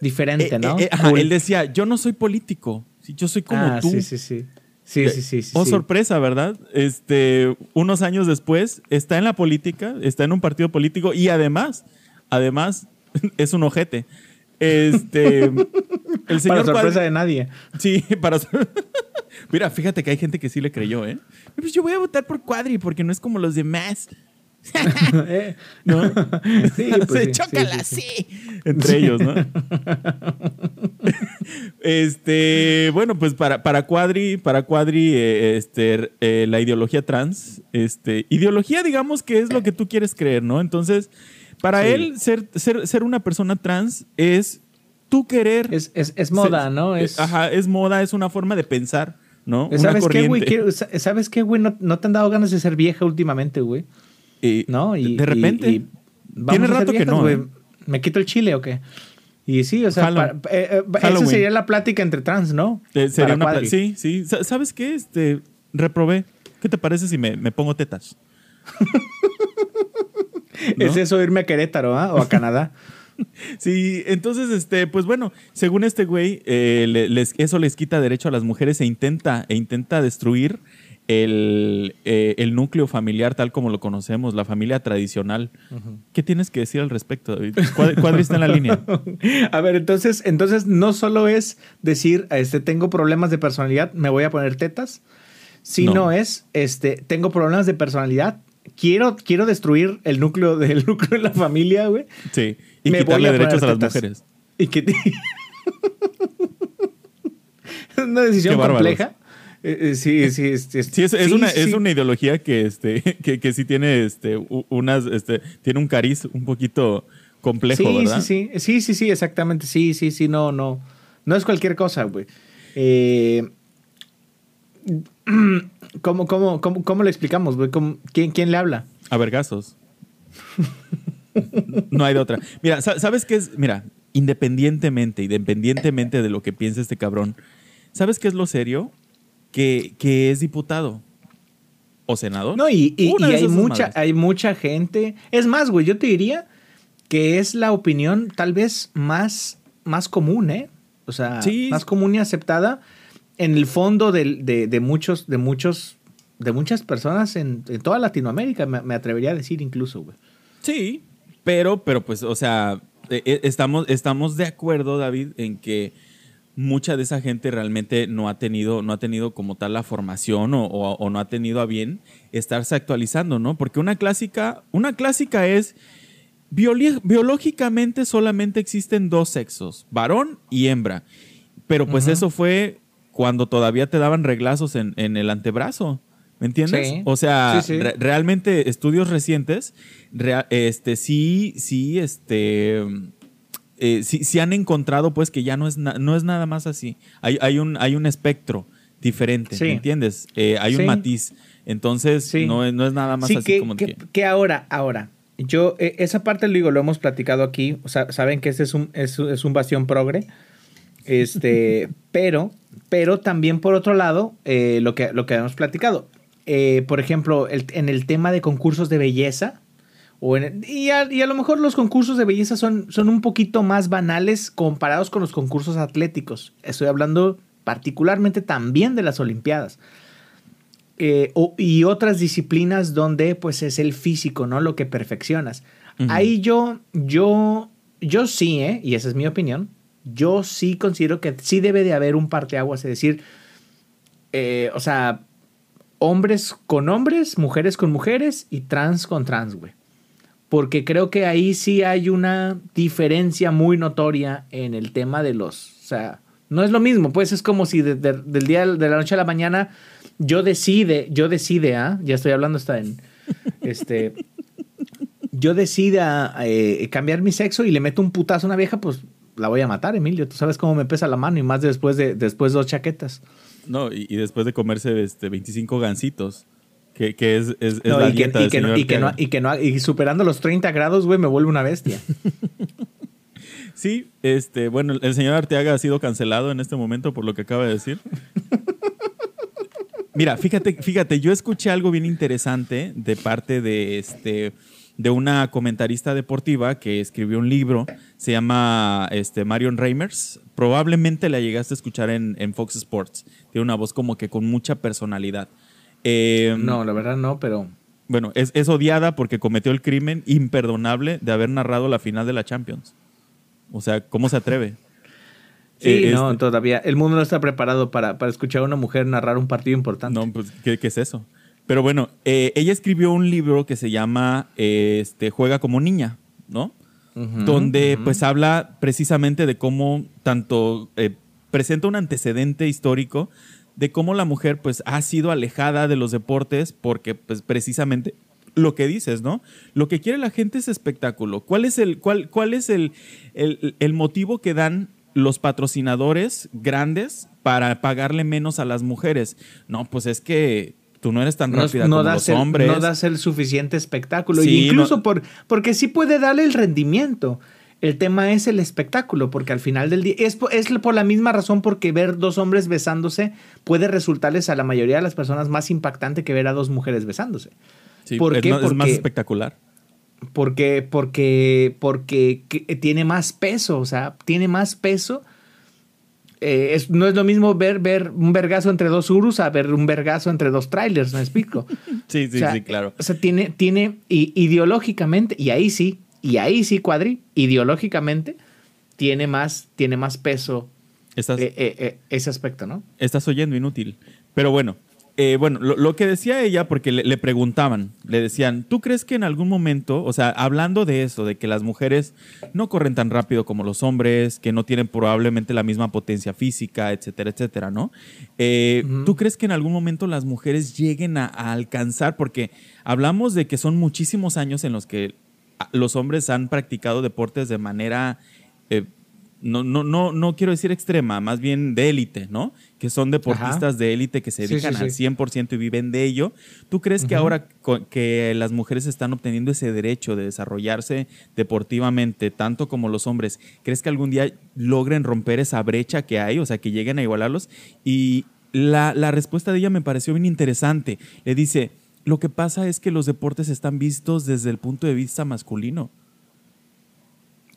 Diferente, Eh, ¿no? eh, eh, ajá, Cool. él decía: Yo no soy político. sí, yo soy como ah, tú. Sí, sí, sí. Sí, sí, sí. sí, oh, sí. sorpresa, ¿verdad? Este, unos años después, está en la política, está en un partido político y además, además, es un ojete. Este, el señor Para sorpresa de nadie. Sí, para Mira, fíjate que hay gente que sí le creyó, ¿eh? Pues yo voy a votar por Cuadri porque no es como los demás. Eh, ¿No? Sí, pues Se sí, chócala, sí, sí, Entre ellos, ¿no? este, bueno, pues para, para Cuadri, para Cuadri, eh, este, eh, la ideología trans, este, ideología, digamos que es lo que tú quieres creer, ¿no? Entonces, para Sí. él, ser, ser, ser una persona trans es tú querer. Es, es, es moda, ser- ¿no? Es, Ajá, es moda, es una forma de pensar, ¿no? Una ¿Sabes qué, güey? ¿Sabes qué, güey? No, no te han dado ganas de ser vieja últimamente, güey. Y ¿No? Y, de repente. y- Tiene rato que no. ¿eh? ¿Me quito el chile o qué? Y sí, o sea, para- eh, eh, esa sería la plática entre trans, ¿no? Eh, sería una Cuadri. sí, sí. Sa- ¿Sabes qué? Este, reprobé. ¿Qué te parece si me, me pongo tetas? ¿No? Es eso irme a Querétaro, ¿ah? O a Canadá. Sí, entonces, este, pues bueno, según este güey, eh, les- eso les quita derecho a las mujeres e intenta, e intenta destruir el, eh, el núcleo familiar tal como lo conocemos, la familia tradicional. ¿Qué tienes que decir al respecto, David? Cuad- Cuadri está en la línea. A ver, entonces, entonces no solo es decir, este, tengo problemas de personalidad, me voy a poner tetas, sino No. es, este, tengo problemas de personalidad, quiero, quiero destruir el núcleo del núcleo de la familia, güey. Sí. Y Me voy quitarle a derechos a las tetas. mujeres. Y que una decisión compleja. Eh, eh, sí, sí, es, es- Sí, es, una, sí. es una ideología que, este, que, que sí tiene este, unas, este, tiene un cariz un poquito complejo, sí, ¿verdad? Sí, sí, sí, sí, sí, exactamente. Sí, sí, sí, no, no. No es cualquier cosa, güey. Eh, ¿cómo, cómo, cómo, cómo le explicamos, güey? ¿Cómo- ¿Quién, ¿Quién le habla? A vergazos. no hay de otra. Mira, sa- ¿sabes qué es? Mira, independientemente, independientemente de lo que piense este cabrón, ¿sabes qué es lo serio? Que, que es diputado o senador. No, y, hay, mucha, madres. hay mucha gente. Es más, güey, yo te diría que es la opinión tal vez más, más común, ¿eh? O sea, Sí. más común y aceptada en el fondo de, de muchos, de muchos, de muchas personas en, en toda Latinoamérica, me, me atrevería a decir incluso, güey. Sí, pero, pero pues, o sea, eh, eh, estamos, estamos de acuerdo, David, en que mucha de esa gente realmente no ha tenido, no ha tenido como tal la formación o, o- o no ha tenido a bien estarse actualizando, ¿no? Porque una clásica, una clásica es biológicamente solamente existen dos sexos, varón y hembra. Pero pues eso fue cuando todavía te daban reglazos en, en el antebrazo. ¿Me entiendes? Sí. O sea, Sí, sí. re- realmente estudios recientes, rea- este, sí, sí, este, eh, sí, sí han encontrado pues que ya no es, no es nada más así. Hay, hay, un, hay un espectro diferente, Sí. ¿me entiendes? Eh, hay un matiz. Entonces, Sí. no, es- no es nada más Sí, así que, como que, que... ahora, ahora, yo, eh, esa parte lo digo, lo hemos platicado aquí, o sea, saben que este es un, es, es un bastión progre, este, pero, pero también por otro lado, eh, lo, que, lo que hemos platicado, eh, por ejemplo, el- en el tema de concursos de belleza, o en- y, a, y a lo mejor los concursos de belleza son, son un poquito más banales comparados con los concursos atléticos. Estoy hablando particularmente también de las Olimpiadas. Eh, o- y otras disciplinas donde pues es el físico, ¿no? Lo que perfeccionas. Ahí yo, yo, yo sí, ¿eh? Y esa es mi opinión. Yo sí considero que sí debe de haber un parteaguas, es decir, eh, o sea, hombres con hombres, mujeres con mujeres y trans con trans, güey. Porque creo que ahí sí hay una diferencia muy notoria en el tema de los, o sea, no es lo mismo, pues es como si de- de- del día de la noche a la mañana yo decide, yo decide, ¿ah? Ya estoy hablando hasta en, este, yo decida eh, cambiar mi sexo y le meto un putazo a una vieja, pues la voy a matar, Emilio. Tú sabes cómo me pesa la mano y más después de después dos chaquetas. No, y, y después de comerse este, 25 gancitos, que, que es, es, es No, la y, que, y que no, y, que no, y que no- y superando los 30 grados, güey, me vuelve una bestia. Sí, este, bueno, el señor Arteaga ha sido cancelado en este momento por lo que acaba de decir. Mira, fíjate, fíjate, yo escuché algo bien interesante de parte de este de una comentarista deportiva que escribió un libro, se llama este, Marion Reimers. Probablemente la llegaste a escuchar en, en Fox Sports. Tiene una voz como que con mucha personalidad. Eh, No, la verdad no, pero Bueno, es, es odiada porque cometió el crimen imperdonable de haber narrado la final de la Champions. O sea, ¿cómo se atreve? sí, Eh, no, este- todavía el mundo no está preparado para, para escuchar a una mujer narrar un partido importante. No, pues, ¿qué, qué es eso? Pero bueno, eh, ella escribió un libro que se llama eh, este, Juega como niña, ¿no? Donde pues habla precisamente de cómo tanto presenta un antecedente histórico de cómo la mujer pues ha sido alejada de los deportes porque pues precisamente lo que dices, ¿no? Lo que quiere la gente es espectáculo. ¿Cuál es el, cuál, cuál es el, el, el motivo que dan los patrocinadores grandes para pagarle menos a las mujeres? No, pues es que tú no eres tan rápida no como das los el, hombres. no das el suficiente espectáculo. Sí, y incluso no- por, porque sí puede darle el rendimiento. El tema es el espectáculo, porque al final del día es, es por la misma razón porque ver dos hombres besándose puede resultarles a la mayoría de las personas más impactante que ver a dos mujeres besándose. Sí, ¿Por es, qué? más- es más Porque- espectacular. Porque, porque, porque que- tiene más peso, o sea, tiene más peso. Eh, es- no es lo mismo ver, ver un vergazo entre dos urus a ver un vergazo entre dos trailers, ¿me explico? Sí, sí, O sea, sí, claro. O sea, tiene, tiene ideológicamente, y ahí sí, y ahí sí, cuadri, ideológicamente, tiene más, tiene más peso Estás, eh, eh, eh, ese aspecto, ¿no? estás oyendo inútil. Pero bueno, eh, bueno, lo, lo que decía ella, porque le, le preguntaban, le decían, ¿tú crees que en algún momento, o sea, hablando de eso, de que las mujeres no corren tan rápido como los hombres, que no tienen probablemente la misma potencia física, etcétera, etcétera, ¿no? Eh. ¿Tú crees que en algún momento las mujeres lleguen a, a alcanzar, porque hablamos de que son muchísimos años en los que los hombres han practicado deportes de manera... eh, no, no, no, no quiero decir extrema, más bien de élite, ¿no? Que son deportistas de élite que se Sí, dedican sí, al sí. 100% y viven de ello. ¿Tú crees que ahora que las mujeres están obteniendo ese derecho de desarrollarse deportivamente, tanto como los hombres, crees que algún día logren romper esa brecha que hay, o sea, que lleguen a igualarlos? Y la, la respuesta de ella me pareció bien interesante. Le dice, lo que pasa es que los deportes están vistos desde el punto de vista masculino.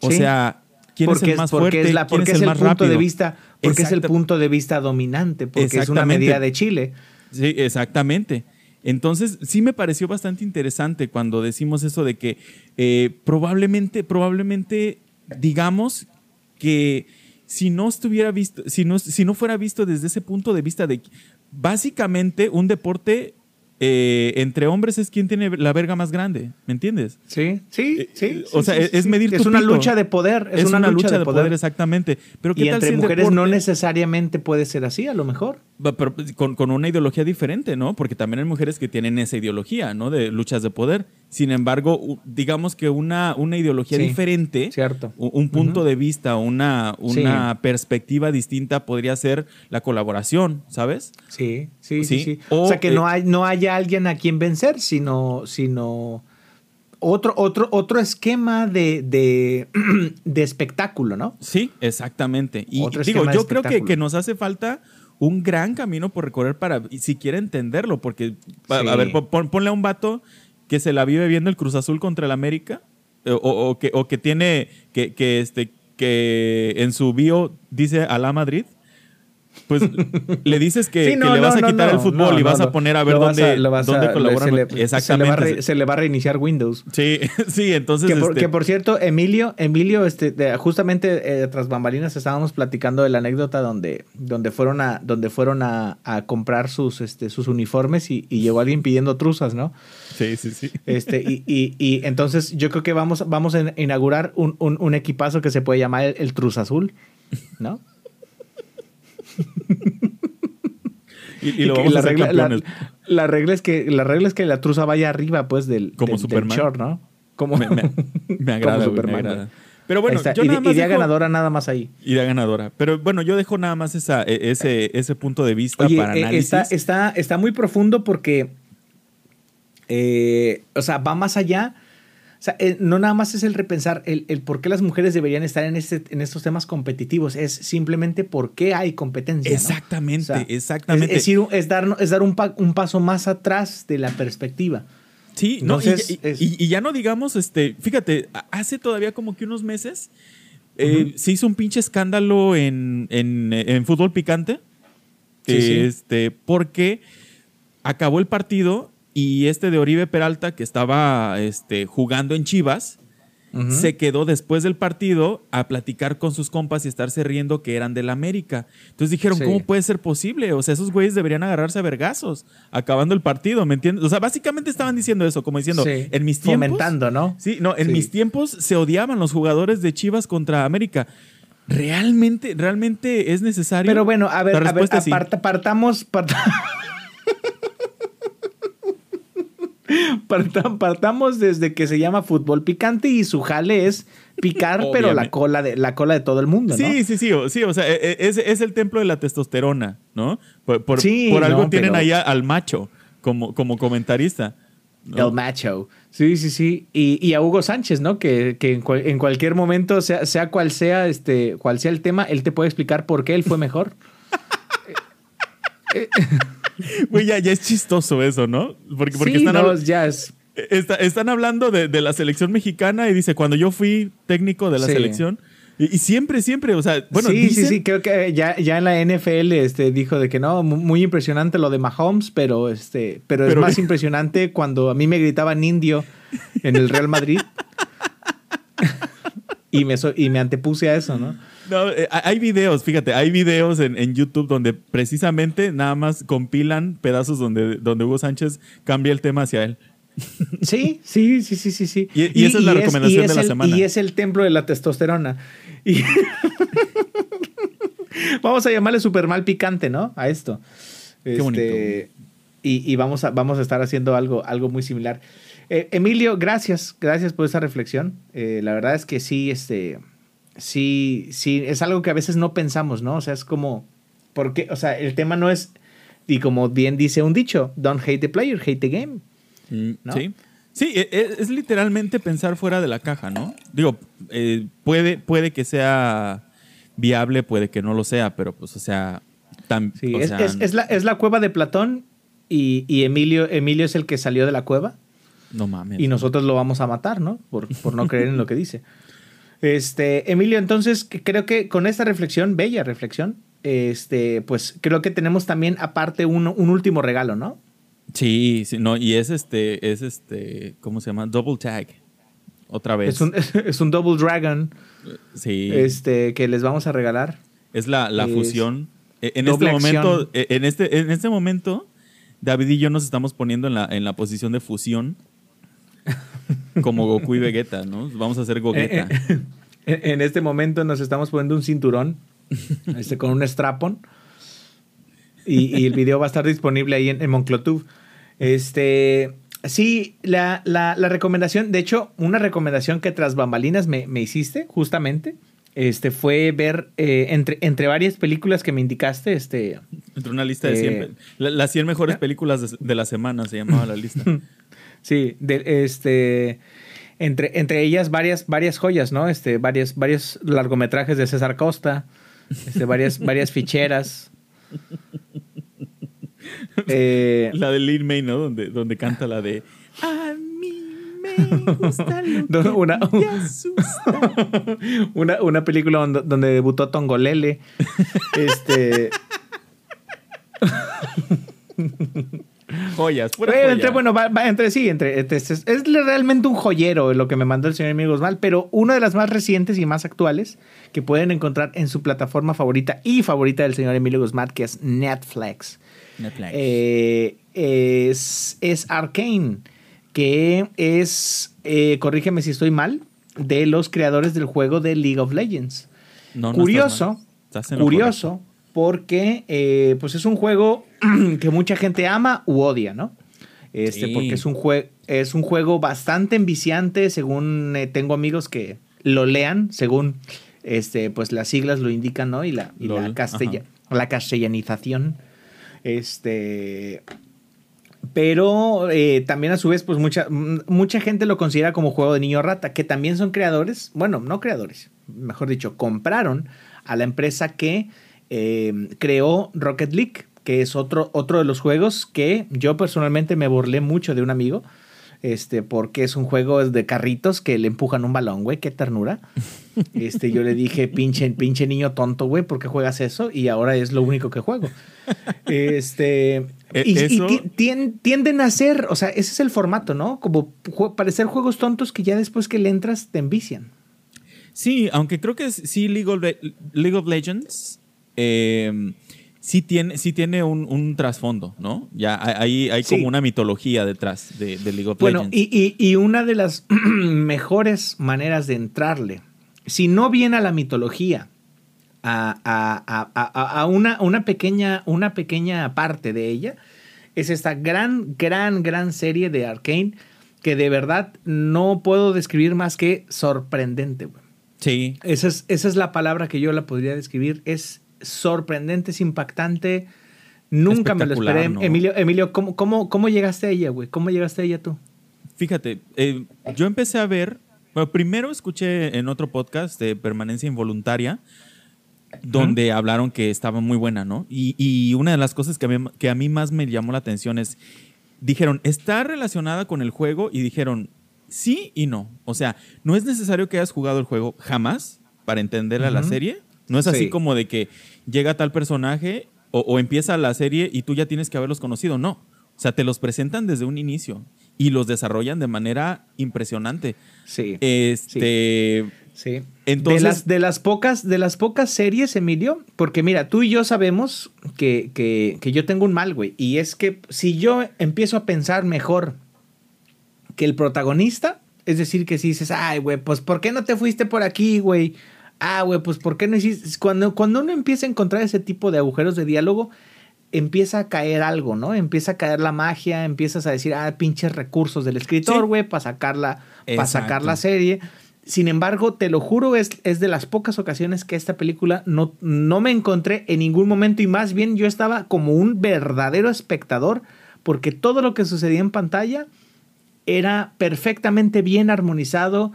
O Sí. sea, ¿quién porque es el más porque fuerte? es, la- ¿Quién porque es es el el, más punto de rápido? vista, porque es el punto de vista dominante, porque es una medida de Chile. Sí, exactamente. Entonces, sí me pareció bastante interesante cuando decimos eso de que eh, probablemente, probablemente digamos que si no estuviera visto, si no, si no fuera visto desde ese punto de vista de básicamente un deporte eh, entre hombres es quien tiene la verga más grande, ¿me entiendes? Sí, sí, Eh, sí. o sea, sí, es, sí. medir Es una lucha de poder. Es, una, lucha, de poder, exactamente. Pero ¿qué Y tal entre si mujeres no necesariamente puede ser así, a lo mejor. Pero con, con una ideología diferente, ¿no? Porque también hay mujeres que tienen esa ideología, ¿no? De luchas de poder. Sin embargo, digamos que una, una ideología Sí, diferente, cierto. un punto de vista, una, Sí. una perspectiva distinta podría ser la colaboración, ¿sabes? Sí, sí, sí, Sí. O, O, sea, que eh, no, hay, no haya alguien a quien vencer, sino, sino otro, otro, otro esquema de, de, de espectáculo, ¿no? Sí, exactamente. Y Otro digo, yo creo que, que nos hace falta un gran camino por recorrer para y siquiera entenderlo, porque, a, Sí. a ver, pon- ponle a un vato que se la vive viendo el Cruz Azul contra el América, eh, o, o que, o que tiene, que, que, este, que en su bio dice a la Madrid, pues le dices que, Sí, que no, le vas a quitar el fútbol y vas a poner a ver dónde, vas dónde a- colaboran. se le- Se le, va a Exactamente. re- se le va a reiniciar Windows. Sí, sí, entonces. Que por, este, que por cierto, Emilio, Emilio, este, de- justamente eh, tras bambalinas estábamos platicando de la anécdota donde, donde fueron a, donde fueron a, a comprar sus, este, sus uniformes y, y llegó alguien pidiendo truzas, ¿no? sí, sí, sí. Este, y, y, y entonces yo creo que vamos, vamos a inaugurar un, un, un equipazo que se puede llamar el, el Truz Azul, ¿no? Y, y lo vamos a la, hacer regla, la, campeones. la regla es que la regla es que la truza vaya arriba, pues, del, Como del, del Superman. short, ¿no? Como, Me, me- me agrada, como güey, me Superman, agrada. Pero bueno, yo más dejo- ganadora nada más ahí. Idea ganadora. Pero bueno, yo dejo nada más esa, e- ese, ese punto de vista Oye, para eh, análisis. está, está, está muy profundo porque, eh, o sea, va más allá. O sea, eh, no nada más es el repensar el, el por qué las mujeres deberían estar en, este, en estos temas competitivos, es simplemente por qué hay competencia. ¿no? Exactamente, O sea, exactamente. Es, es ir- es dar, es dar un, pa- un paso más atrás de la perspectiva. Sí, no, y- y, es- y- y ya no digamos, este, fíjate, hace todavía como que unos meses eh, se hizo un pinche escándalo en, en, en fútbol picante. Sí, sí. este, porque acabó el partido y este de Oribe Peralta, que estaba este, jugando en Chivas, se quedó después del partido a platicar con sus compas y estarse riendo que eran del América. Entonces dijeron, Sí. ¿cómo puede ser posible? O sea, esos güeyes deberían agarrarse a vergazos acabando el partido, ¿me entiendes? O sea, básicamente estaban diciendo eso, como diciendo, Sí. en mis tiempos... Fomentando, ¿no? Sí, no, en Sí. mis tiempos se odiaban los jugadores de Chivas contra América. ¿Realmente, realmente es necesario? Pero bueno, a ver, a ver, aparta- partamos, parta- Parta- partamos desde que se llama fútbol picante y su jale es picar, pero la cola de la cola de todo el mundo, ¿no? Sí, sí, sí, o, sí, o sea, e- e- es, es el templo de la testosterona, ¿no? Por, por- Sí, por algo no, tienen pero- ahí al macho como, como comentarista. ¿no? El macho. Sí, sí, sí. Y, y a Hugo Sánchez, ¿no? Que, que en, cual- en cualquier momento, sea, sea cual sea, este, cual sea el tema, él te puede explicar por qué él fue mejor. Güey, ya, ya es chistoso eso, ¿no? Porque, porque sí, están, no, ya es. está- están hablando de, de la selección mexicana y dice, cuando yo fui técnico de la Sí. selección, y, y siempre, siempre, o sea, bueno, sí, dicen- sí, sí, creo que ya, ya en la NFL este, dijo de que no, mu- muy impresionante lo de Mahomes, pero, este, pero, Pero- es más impresionante cuando a mí me gritaban indio en el Real Madrid. y, me, y me antepuse a eso, ¿no? No, eh, hay videos, fíjate, hay videos en, en YouTube donde precisamente nada más compilan pedazos donde, donde Hugo Sánchez cambia el tema hacia él. Sí, sí, sí, sí, sí, sí. Y- y esa es la recomendación de la el- semana. Y es el templo de la testosterona. Y vamos a llamarle super mal picante, ¿no? A esto. Qué bonito. Este, Y, y vamos, a, vamos a estar haciendo algo, algo muy similar. Eh, Emilio, gracias, gracias por esa reflexión. Eh, la verdad es que sí, este, sí, sí, es algo que a veces no pensamos, ¿no? O sea, es como, porque, o sea, el tema no es, y como bien dice un dicho, don't hate the player, hate the game. ¿no? Sí. Sí, e- e- es, literalmente pensar fuera de la caja, ¿no? Digo, eh, puede, puede que sea viable, puede que no lo sea, pero pues, o sea, tan, Sí, o es, sea, es- es la, es la cueva de Platón y, y Emilio, Emilio es el que salió de la cueva no mames. y nosotros lo vamos a matar, ¿no? Por, por no creer en lo que dice. Este, Emilio, entonces creo que con esta reflexión, bella reflexión, este, pues creo que tenemos también aparte un, un último regalo, ¿no? Sí, sí, no, y es este, es este, ¿cómo se llama? Double tag. otra vez. Es un, es un Double Dragon sí. este, que les vamos a regalar. Es la, la Es fusión. E- En este momento, acción. e- en este, en este momento, David y yo nos estamos poniendo en la, en la posición de fusión. Como Goku y Vegeta, ¿no? Vamos a hacer Gogeta. Eh, eh, en este momento nos estamos poniendo un cinturón este, con un strapon. Y, y el video va a estar disponible ahí en, en Monclotub. Este. Sí, la, la- la recomendación, de hecho, una recomendación que tras bambalinas me, me hiciste, justamente, este, fue ver eh, entre, entre varias películas que me indicaste, este, Entre una lista de 100. Eh, la- las 100 mejores películas de, de la semana se llamaba la lista. Sí, de, este, entre, entre ellas varias, varias joyas, ¿no? Este, varios, varios largometrajes de César Costa, este, varias, varias ficheras. Eh, La de Lin May, ¿no? Donde, donde canta la de A mí me gusta lo que una- me asusta". una, una película donde, donde debutó Tongolele. Este, Joyas, pura Bueno, joya. entre, bueno, va, va entre sí, entre, entre- es, es realmente un joyero lo que me mandó el señor Emilio Guzmán, pero una de las más recientes y más actuales que pueden encontrar en su plataforma favorita y favorita del señor Emilio Guzmán, que es Netflix. Netflix. Eh, es, es Arcane, que es, eh, corrígeme si estoy mal, de los creadores del juego de League of Legends. No, no curioso, estás. Estás curioso, porque eh, pues es un juego que mucha gente ama u odia, ¿no? Este, Sí. porque es un, jue- es un juego bastante enviciante, según eh, tengo amigos que lo lean, según este, pues las siglas lo indican, ¿no? Y la, y la, castella- la castellanización. Este. Pero eh, también a su vez, pues mucha, m- mucha gente lo considera como juego de niño rata, que también son creadores, bueno, no creadores, mejor dicho, compraron a la empresa que eh, creó Rocket League, que es otro, otro de los juegos que yo personalmente me burlé mucho de un amigo, este, porque es un juego de carritos que le empujan un balón, güey, qué ternura. Este, yo le dije, pinche, pinche niño tonto, güey, ¿por qué juegas eso? Y ahora es lo único que juego. Este, E- y, tienden a ser, o sea, ese es el formato, ¿no? Como parecer juegos tontos que ya después que le entras te envician. Sí, aunque creo que sí League of, Le- League of Legends eh, sí tiene, sí tiene un, un trasfondo, ¿no? Ya hay, hay, Sí. como una mitología detrás de, de League of Bueno, Legends. y, y- y una de las mejores maneras de entrarle, si no viene a la mitología, a, a- a- a- a una, una, pequeña, una pequeña parte de ella, es esta gran, gran, gran serie de Arkane que de verdad no puedo describir más que sorprendente. güey. sí, Esa es, esa es la palabra que yo la podría describir. Es sorprendente, es impactante. Nunca me lo esperé. ¿no? Emilio, Emilio ¿cómo, cómo, ¿cómo llegaste a ella, güey? ¿Cómo llegaste a ella tú? Fíjate, eh, yo empecé a ver, bueno, primero escuché en otro podcast de Permanencia Involuntaria, donde hablaron que estaba muy buena, ¿no? Y, y una de las cosas que a, mí, que a mí más me llamó la atención es, dijeron, está relacionada con el juego y dijeron, sí y no. O sea, no es necesario que hayas jugado el juego jamás para entender a la Ujú. serie. No es así Sí. como de que llega tal personaje o, o empieza la serie y tú ya tienes que haberlos conocido. No. O sea, te los presentan desde un inicio y los desarrollan de manera impresionante. Sí. Este. Sí. Entonces- de, las, de, las pocas, de las pocas series, Emilio, porque mira, tú y yo sabemos que, que, que yo tengo un mal, güey. Y es que si yo empiezo a pensar mejor que el protagonista, es decir, que si dices, ay, güey, pues ¿por qué no te fuiste por aquí, güey? Ah, güey, pues ¿por qué no hiciste? Cuando, cuando uno empieza a encontrar ese tipo de agujeros de diálogo, empieza a caer algo, ¿no? Empieza a caer la magia, empiezas a decir, ah, pinches recursos del escritor, Sí. güey, para sacarla, para sacar la serie. Sin embargo, te lo juro, es, es de las pocas ocasiones que esta película no, no me encontré en ningún momento y más bien yo estaba como un verdadero espectador porque todo lo que sucedía en pantalla era perfectamente bien armonizado,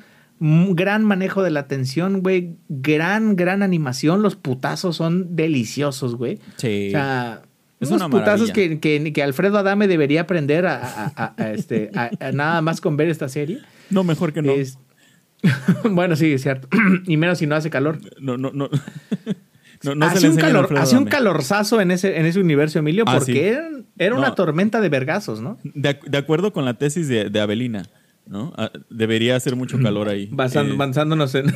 gran manejo de la tensión, güey, gran, gran animación, los putazos son deliciosos, güey. Sí. O sea, Es unos una putazos que, que, que Alfredo Adame debería aprender a, a- a- a este, a- a nada más con ver esta serie. no, mejor que no. Es- bueno, sí, es cierto. y menos si no hace calor. No, no, no. no, hace un, calor, hace un calorzazo en ese, en ese universo, Emilio, Ah, porque sí. era, era una tormenta de vergazos, ¿no? De, de acuerdo con la tesis de, de Avelina, ¿no? Ah, debería hacer mucho calor ahí. Eh, basándonos en.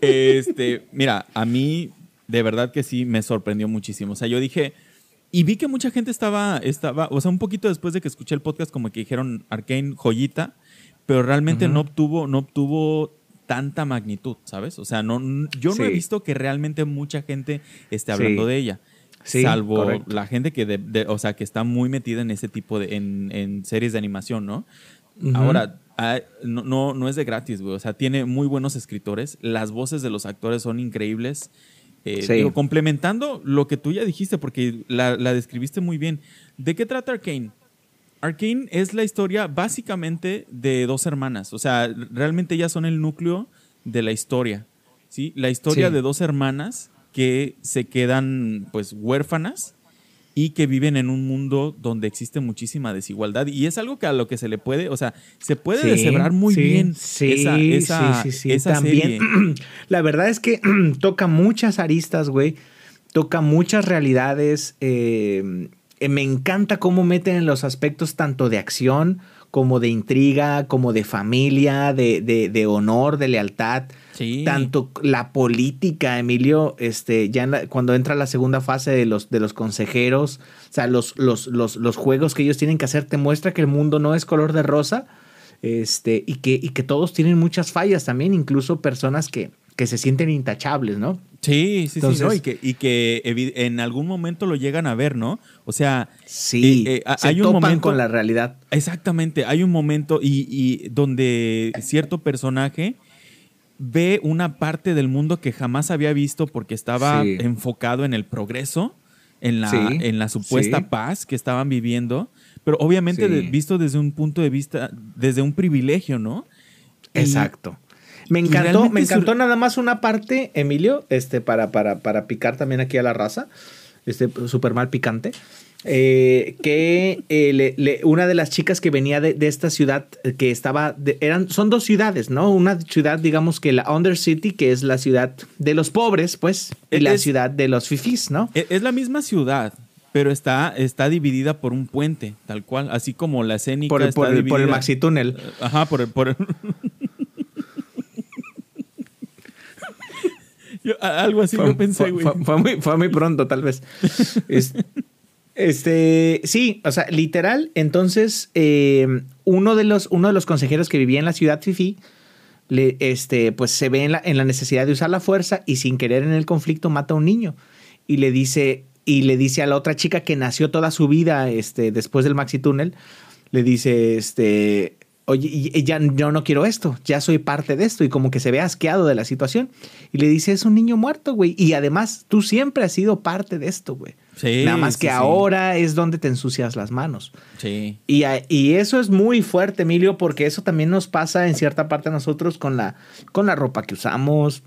Este, mira, a mí de verdad que sí me sorprendió muchísimo. O sea, yo dije, y vi que mucha gente estaba, estaba, o sea, un poquito después de que escuché el podcast, como que dijeron Arkane joyita, pero realmente no obtuvo, no obtuvo tanta magnitud, ¿sabes? O sea, no, yo no he visto que realmente mucha gente esté hablando Sí. de ella. Sí, salvo correcto. la gente que, de- de- o sea, que está muy metida en ese tipo de, en, en series de animación, ¿no? Ahora, ah, no, no, no es de gratis, güey. O sea, tiene muy buenos escritores. Las voces de los actores son increíbles. Eh, Sí. digo, complementando lo que tú ya dijiste, porque la, la describiste muy bien. ¿De qué trata Arkane? Arkane es la historia básicamente de dos hermanas. O sea, realmente ellas son el núcleo de la historia. ¿sí? La historia Sí. de dos hermanas que se quedan pues huérfanas y que viven en un mundo donde existe muchísima desigualdad. Y es algo que a lo que se le puede, o sea, se puede Sí, deshebrar muy sí, bien sí, esa, esa, sí, sí, esa también. serie. La verdad es que toca muchas aristas, güey. Toca muchas realidades. eh, eh, me encanta cómo meten en los aspectos tanto de acción como de intriga, como de familia, de, de- de honor, de lealtad. Sí. Tanto la política, Emilio, este, ya en la- cuando entra la segunda fase de los, de los consejeros, o sea, los, los, los, los juegos que ellos tienen que hacer te muestra que el mundo no es color de rosa este, y, que, y que todos tienen muchas fallas también, incluso personas que, que se sienten intachables, ¿no? Sí, sí, sí, Entonces- ¿no? Y que, y que en algún momento lo llegan a ver, ¿no? O sea, Sí, eh, eh, se hay un topan momento con la realidad. Exactamente, hay un momento y, y donde cierto personaje ve una parte del mundo que jamás había visto porque estaba Sí. enfocado en el progreso, en la, Sí, en la supuesta sí. paz que estaban viviendo, pero obviamente de- visto desde un punto de vista, desde un privilegio, ¿no? Y- Exacto. Me encantó, me encantó nada más una parte, Emilio, este, para, para, para picar también aquí a la raza, este, súper mal picante, eh, que eh, le- le- una de las chicas que venía de, de esta ciudad, eh, que estaba, de- eran, son dos ciudades, ¿no? Una ciudad, digamos que la Undercity, que es la ciudad de los pobres, pues, y Es- la ciudad de los fifís, ¿no? E- Es la misma ciudad, pero está, está dividida por un puente, tal cual, así como la escénica Por el, está por el, por el dividida- maxi túnel. Ajá, por el. Por el- Yo, algo así yo pensé, fue, güey. fue- fue muy, fue muy pronto, tal vez. Es- este, sí, o sea, literal. Entonces, eh, uno, de los, uno de los consejeros que vivía en la ciudad Fifi, le, este, pues se ve en la, en la necesidad de usar la fuerza y sin querer en el conflicto mata a un niño. Y le dice, y le dice a la otra chica que nació toda su vida este, después del maxi túnel, le dice, este, oye, y- ya yo no quiero esto, ya soy parte de esto y como que se ve asqueado de la situación. Y le dice, es un niño muerto, güey. Y además, tú siempre has sido parte de esto, güey. Sí, Nada más que sí. ahora es donde te ensucias las manos. Sí. Y, y eso es muy fuerte, Emilio, porque eso también nos pasa en cierta parte a nosotros con la, con la ropa que usamos,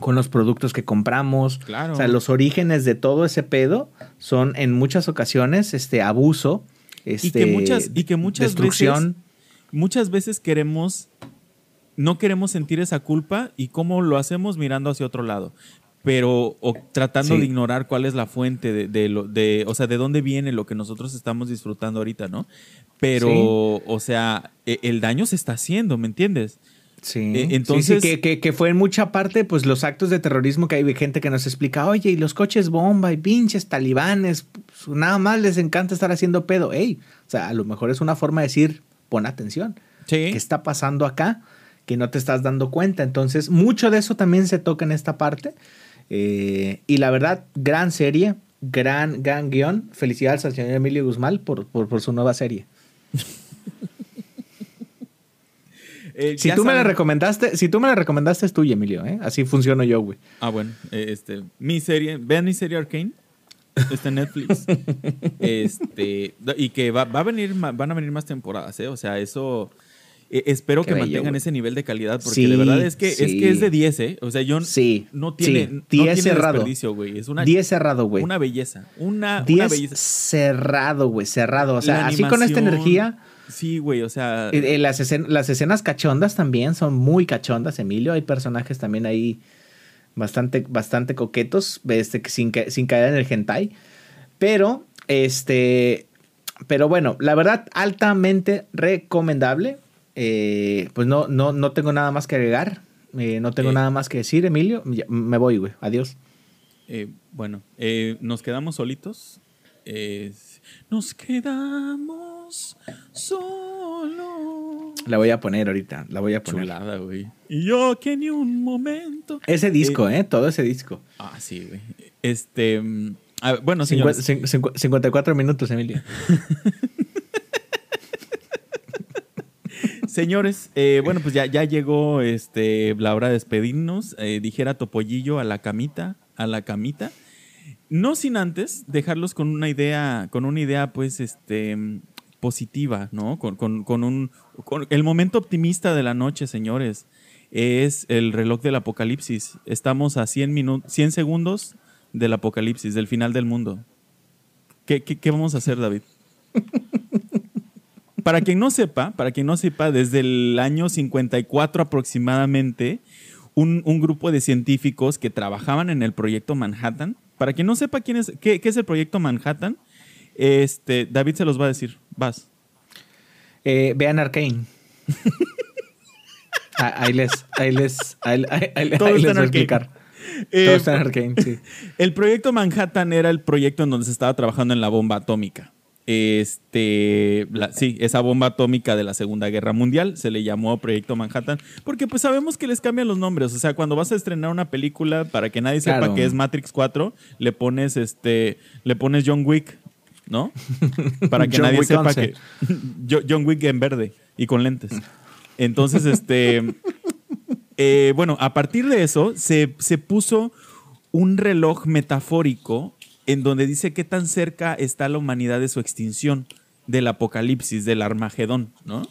con los productos que compramos. Claro. O sea, los orígenes de todo ese pedo son en muchas ocasiones este abuso, este, y que muchas, y que muchas destrucción. veces. Muchas veces queremos. No queremos sentir esa culpa y cómo lo hacemos mirando hacia otro lado. Pero o tratando Sí. de ignorar cuál es la fuente de, de lo, de, o sea, de dónde viene lo que nosotros estamos disfrutando ahorita, ¿no? Pero, Sí. o sea, e- el daño se está haciendo, ¿me entiendes? Sí. Sí, sí, entonces- que, que- que fue en mucha parte, pues, los actos de terrorismo que hay gente que nos explica, oye, y los coches bomba y pinches talibanes, pues, nada más les encanta estar haciendo pedo. Ey, o sea, a lo mejor es una forma de decir, pon atención. Sí. ¿Qué está pasando acá? Que no te estás dando cuenta. Entonces, mucho de eso también se toca en esta parte. Eh, y la verdad, gran serie, gran, gran guion. Felicidades al señor Emilio Guzmán por, por, por su nueva serie. Eh, Si tú me la recomendaste, si tú me la recomendaste es tuya, Emilio, ¿eh? Así funciono yo, güey. Ah, bueno, eh, este, mi serie, vean mi serie Arcane, está en Netflix. este, y que va, va a venir, van a venir más temporadas, ¿eh? O sea, eso, eh, espero Qué que bello, mantengan ese nivel de calidad, porque Sí, de verdad es que, es sí. que es de 10, ¿eh? O sea, yo Sí, no tiene, sí, no 10 tiene cerrado. desperdicio, güey. Es una, 10 cerrado, güey. una belleza, una, una 10 belleza. cerrado, güey, cerrado. O sea, así con esta energía. Sí, güey, o sea, eh, eh, las escenas cachondas también son muy cachondas, Emilio. Hay personajes también ahí bastante, bastante coquetos, este, que sin, ca- sin caer en el hentai. Pero, este, pero bueno, la verdad, altamente recomendable. eh, pues no, no, no tengo nada más que agregar. Eh, no tengo Eh. nada más que decir, Emilio. Ya, me voy, güey. Adiós. Eh, bueno, nos quedamos solitos. Nos quedamos solos. La voy a poner ahorita. La voy a poner. Chulada, güey. Y yo que ni un momento. Ese disco, ¿eh? Todo ese disco. Ah, sí, güey. Este. mm, a ver, bueno, señores. cin- cincu- 54 minutos, Emilio. Señores, eh, bueno, pues ya, ya llegó este, la hora de despedirnos. Eh, dijera Topollillo a la camita, a la camita. No sin antes dejarlos con una idea, con una idea, pues, este, positiva, ¿no? Con, con- con un. con el momento optimista de la noche, señores. Es el reloj del apocalipsis. Estamos a 100, minu- 100 segundos del apocalipsis, del final del mundo. ¿Qué, qué- vamos a hacer, David? para quien no sepa, para quien no sepa, desde el año 54 aproximadamente, un, un grupo de científicos que trabajaban en el proyecto Manhattan. Para quien no sepa quién qué, qué es el proyecto Manhattan, este, David se los va a decir. Vas. Eh, vean Arcane. Ah, ahí les, ahí les, ahí, ahí- ahí- les voy a explicar. Eh, Todo está en Arcane, sí. El proyecto Manhattan era el proyecto en donde se estaba trabajando en la bomba atómica. Este, la- sí, esa bomba atómica de la Segunda Guerra Mundial se le llamó Proyecto Manhattan porque pues sabemos que les cambian los nombres, o sea, cuando vas a estrenar una película para que nadie sepa que es Matrix 4, le pones este, le pones John Wick, ¿no? Para que John nadie Wick sepa 11. que Jo- John Wick en verde y con lentes. Entonces, este eh, bueno, a partir de eso se, se puso un reloj metafórico en donde dice qué tan cerca está la humanidad de su extinción, del apocalipsis, del Armagedón, ¿no?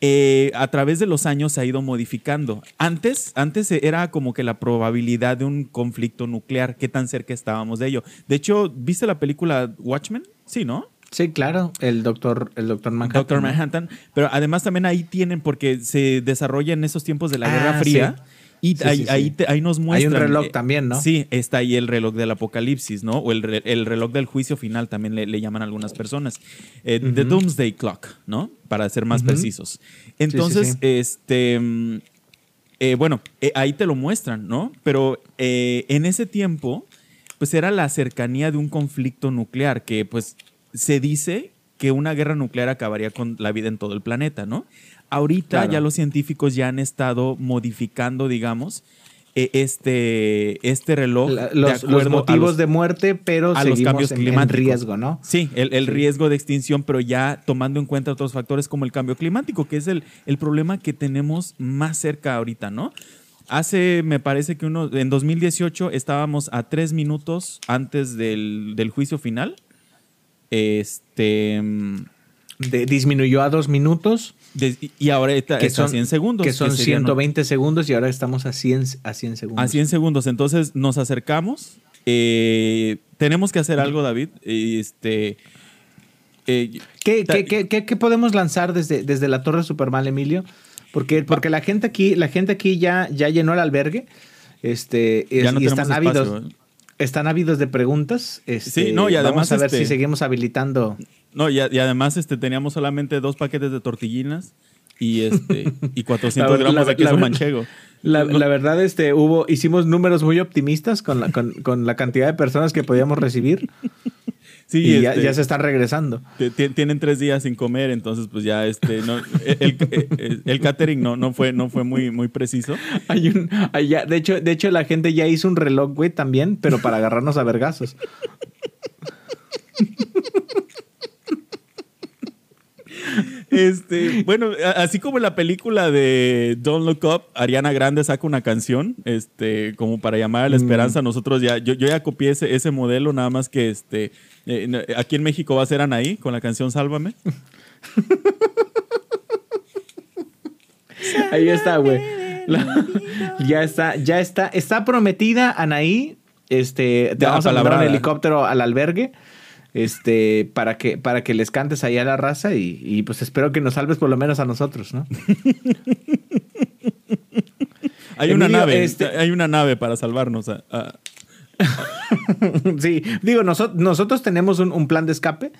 Eh, a través de los años se ha ido modificando. Antes, antes era como que la probabilidad de un conflicto nuclear, qué tan cerca estábamos de ello. De hecho, ¿viste la película Watchmen? Sí, ¿no? Sí, claro, el doctor, el doctor Manhattan. Doctor. Manhattan. Pero además también ahí tienen, porque se desarrolla en esos tiempos de la Guerra Ah, Fría. sí. Y Sí, ahí, sí, ahí te- ahí nos Hay muestran. un reloj también, ¿no? Sí, está ahí el reloj del apocalipsis, ¿no? O el, re- el reloj del juicio final también le, le llaman algunas personas. Eh, The Doomsday Clock, ¿no? Para ser más precisos. Entonces, sí. este. mm, eh, bueno, eh, ahí te lo muestran, ¿no? Pero en ese tiempo, pues era la cercanía de un conflicto nuclear que, pues, se dice que una guerra nuclear acabaría con la vida en todo el planeta, ¿no? Ahorita Claro. ya los científicos ya han estado modificando, digamos, eh, este, este reloj La- de los, los motivos los- de muerte, pero a los cambios en- en, climáticos. riesgo, ¿no? Sí, el, el Sí. riesgo de extinción, pero ya tomando en cuenta otros factores como el cambio climático, que es el, el problema que tenemos más cerca ahorita, ¿no? Hace, me parece que uno, en 2018 estábamos a tres minutos antes del, del juicio final. Este. mm, De- disminuyó a dos minutos, de- y ahora está, que está son, a 100 segundos. que son serían, ¿no? 120 segundos y ahora estamos a 100, a 100 segundos. A 100 segundos. Entonces nos acercamos. Eh, tenemos que hacer algo, David. Este. eh, ¿Qué, qué- qué- podemos lanzar desde, desde la Torre Supermal, Emilio? Porque, porque la gente aquí, la gente aquí ya, ya llenó el albergue. Este, es- Ya no y están ávidos, espacio, ¿eh? están ávidos de preguntas. Este, Sí, no, y además, vamos a ver este- si seguimos habilitando. No, y, a- y además este, teníamos solamente dos paquetes de tortillinas y, este, y 400 La- gramos la- de queso la- manchego. La, No- verdad, este, hubo, hicimos números muy optimistas con la, con, con la cantidad de personas que podíamos recibir sí, y ya, este, ya se están regresando. tienen tres días sin comer, entonces pues ya este, no, el, el- el catering no, no, fue, no fue muy, muy preciso. Hay un, hay ya- de, hecho, de hecho, la gente ya hizo un reloj, güey, también, pero para agarrarnos a vergazos. Este, bueno, así como en la película de Don't Look Up, Ariana Grande saca una canción, este, como para llamar a la Mm. esperanza. Nosotros ya, yo, yo ya copié ese, ese modelo, nada más que este, eh, aquí en México va a ser Anaí con la canción Sálvame. Ahí está, güey. Ya está, ya está, está prometida Anaí. Este, te Ya, vamos a mandar un helicóptero al albergue. Este, para que, para que les cantes ahí a la raza y, y, pues espero que nos salves por lo menos a nosotros, ¿no? Hay una nave, este- hay una nave para salvarnos. a- a- sí, digo, noso- nosotros tenemos un, un plan de escape.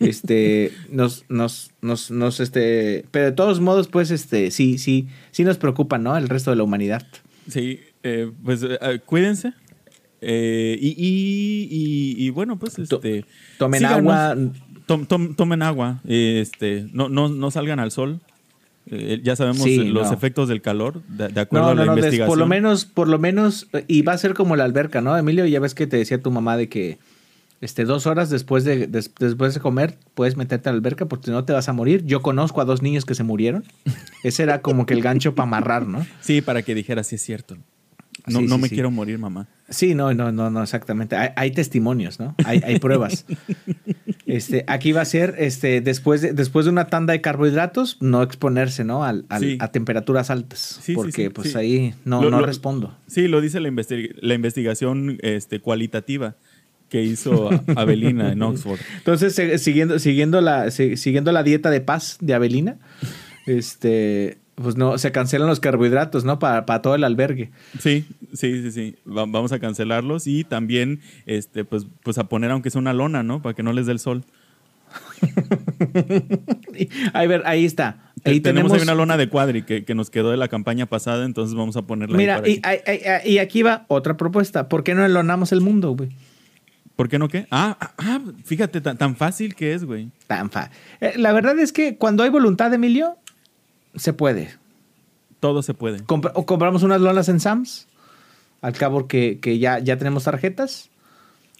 Este, nos, nos, nos, nos, este, pero de todos modos, pues, este, sí, sí, sí nos preocupa, ¿no? El resto de la humanidad. Sí, eh, pues eh, cuídense. Eh, y, y, y- y bueno, pues este. Tomen síganos. agua. Tom- tom- tomen agua. Este, no, no, no salgan al sol. Eh, ya sabemos Sí, los no. efectos del calor, de, de acuerdo No, a la des- investigación. por lo menos, por lo menos, y va a ser como la alberca, ¿no? Emilio, ya ves que te decía tu mamá de que este, dos horas después de, des- después de comer puedes meterte a la alberca porque si no te vas a morir. Yo conozco a dos niños que se murieron. Ese era como que el gancho para amarrar, ¿no? Sí, para que dijera, sí es cierto. No, Sí, no sí, me quiero morir, mamá. Sí, no, no, no, no, exactamente. Hay, hay testimonios, ¿no? Hay, hay pruebas. Este, aquí va a ser, este, después de, después de una tanda de carbohidratos, no exponerse, ¿no? Al, al- Sí. a temperaturas altas. sí, porque, sí, pues ahí no, Lo- no lo- respondo. Sí, lo dice la, investi- la investigación este, cualitativa que hizo Avelina en Oxford. Entonces, siguiendo, siguiendo, la, si- siguiendo la dieta de paz de Avelina, este, pues no, se cancelan los carbohidratos, ¿no? Para, para todo el albergue. Sí, sí, sí, sí. Va- vamos a cancelarlos y también, este, pues, pues a poner aunque sea una lona, ¿no? Para que no les dé el sol. A ver, ahí está. Ahí tenemos, tenemos, ahí una lona de cuadri que, que nos quedó de la campaña pasada, entonces vamos a ponerla ahí Mira, para y, ay, y aquí va otra propuesta. ¿Por qué no enlonamos el mundo, güey? ¿Por qué no qué? Ah, ah, ah, fíjate, tan, tan fácil que es, güey. Tan fa- Eh, la verdad es que cuando hay voluntad, Emilio, se puede. Todo se puede. O compramos unas lonas en Sams, al cabo que, que ya, ya tenemos tarjetas.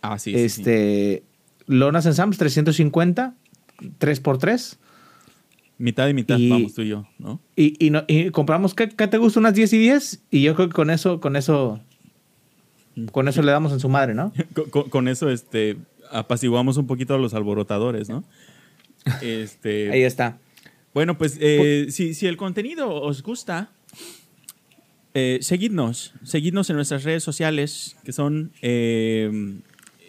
Ah, sí, sí, sí. este, Lonas en Sams, 350, 3x3. Mitad y mitad, y- vamos tú y yo, ¿no? Y, y, no- y compramos, ¿qué, qué te gusta? Unas 10 y 10. Y yo creo que con eso, con eso, con eso le damos en su madre, ¿no? Con, con- con eso, este, apaciguamos un poquito a los alborotadores, ¿no? Este, Ahí está. Bueno, pues eh, si, si el contenido os gusta, eh, seguidnos. Seguidnos en nuestras redes sociales, que son eh,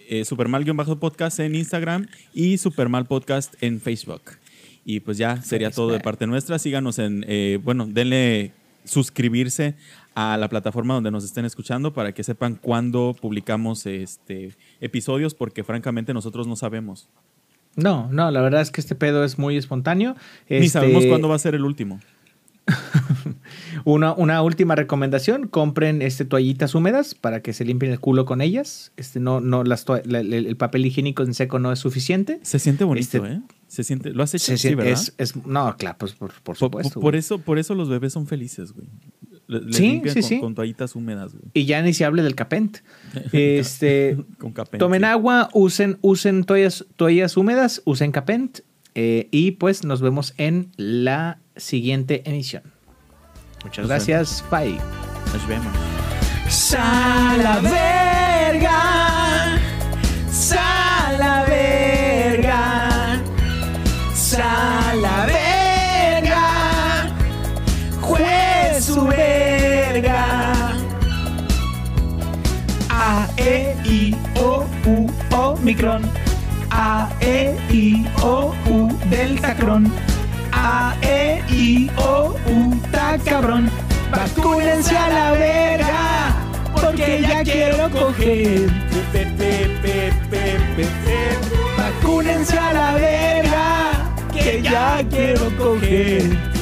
eh, Supermal-podcast en Instagram y Supermal Podcast en Facebook. Y pues ya sería todo de parte nuestra. Síganos en, eh, bueno, denle suscribirse a la plataforma donde nos estén escuchando para que sepan cuándo publicamos este episodios, porque francamente nosotros no sabemos. No, no, la verdad es que este pedo es muy espontáneo. Ni Este, sabemos cuándo va a ser el último. Una, una última recomendación, compren este, toallitas húmedas para que se limpien el culo con ellas. Este, no, no, las la- el, el papel higiénico en seco no es suficiente. Se siente bonito, Este- ¿eh? Se siente, lo has hecho, Se sí, ¿verdad? es, es- no, claro, pues por, por supuesto. por eso, por eso los bebés son felices, güey. Le- Sí, sí, con, sí. con toallitas húmedas, güey. Y ya ni se hable del capent. Este, Con capén. tomen sí. agua, usen, usen toallas, toallas húmedas, usen capent. eh, y pues nos vemos en la siguiente emisión. Muchas Nos gracias. Bye. Nos vemos. Sala verga. Sala E, I, O, U, Omicron. A, E, I, O, U, Deltacron. A, E, I, O, U, ta cabrón. Vacúnense a la verga, porque ya quiero coger. Vacúnense a la verga, que ya quiero coger.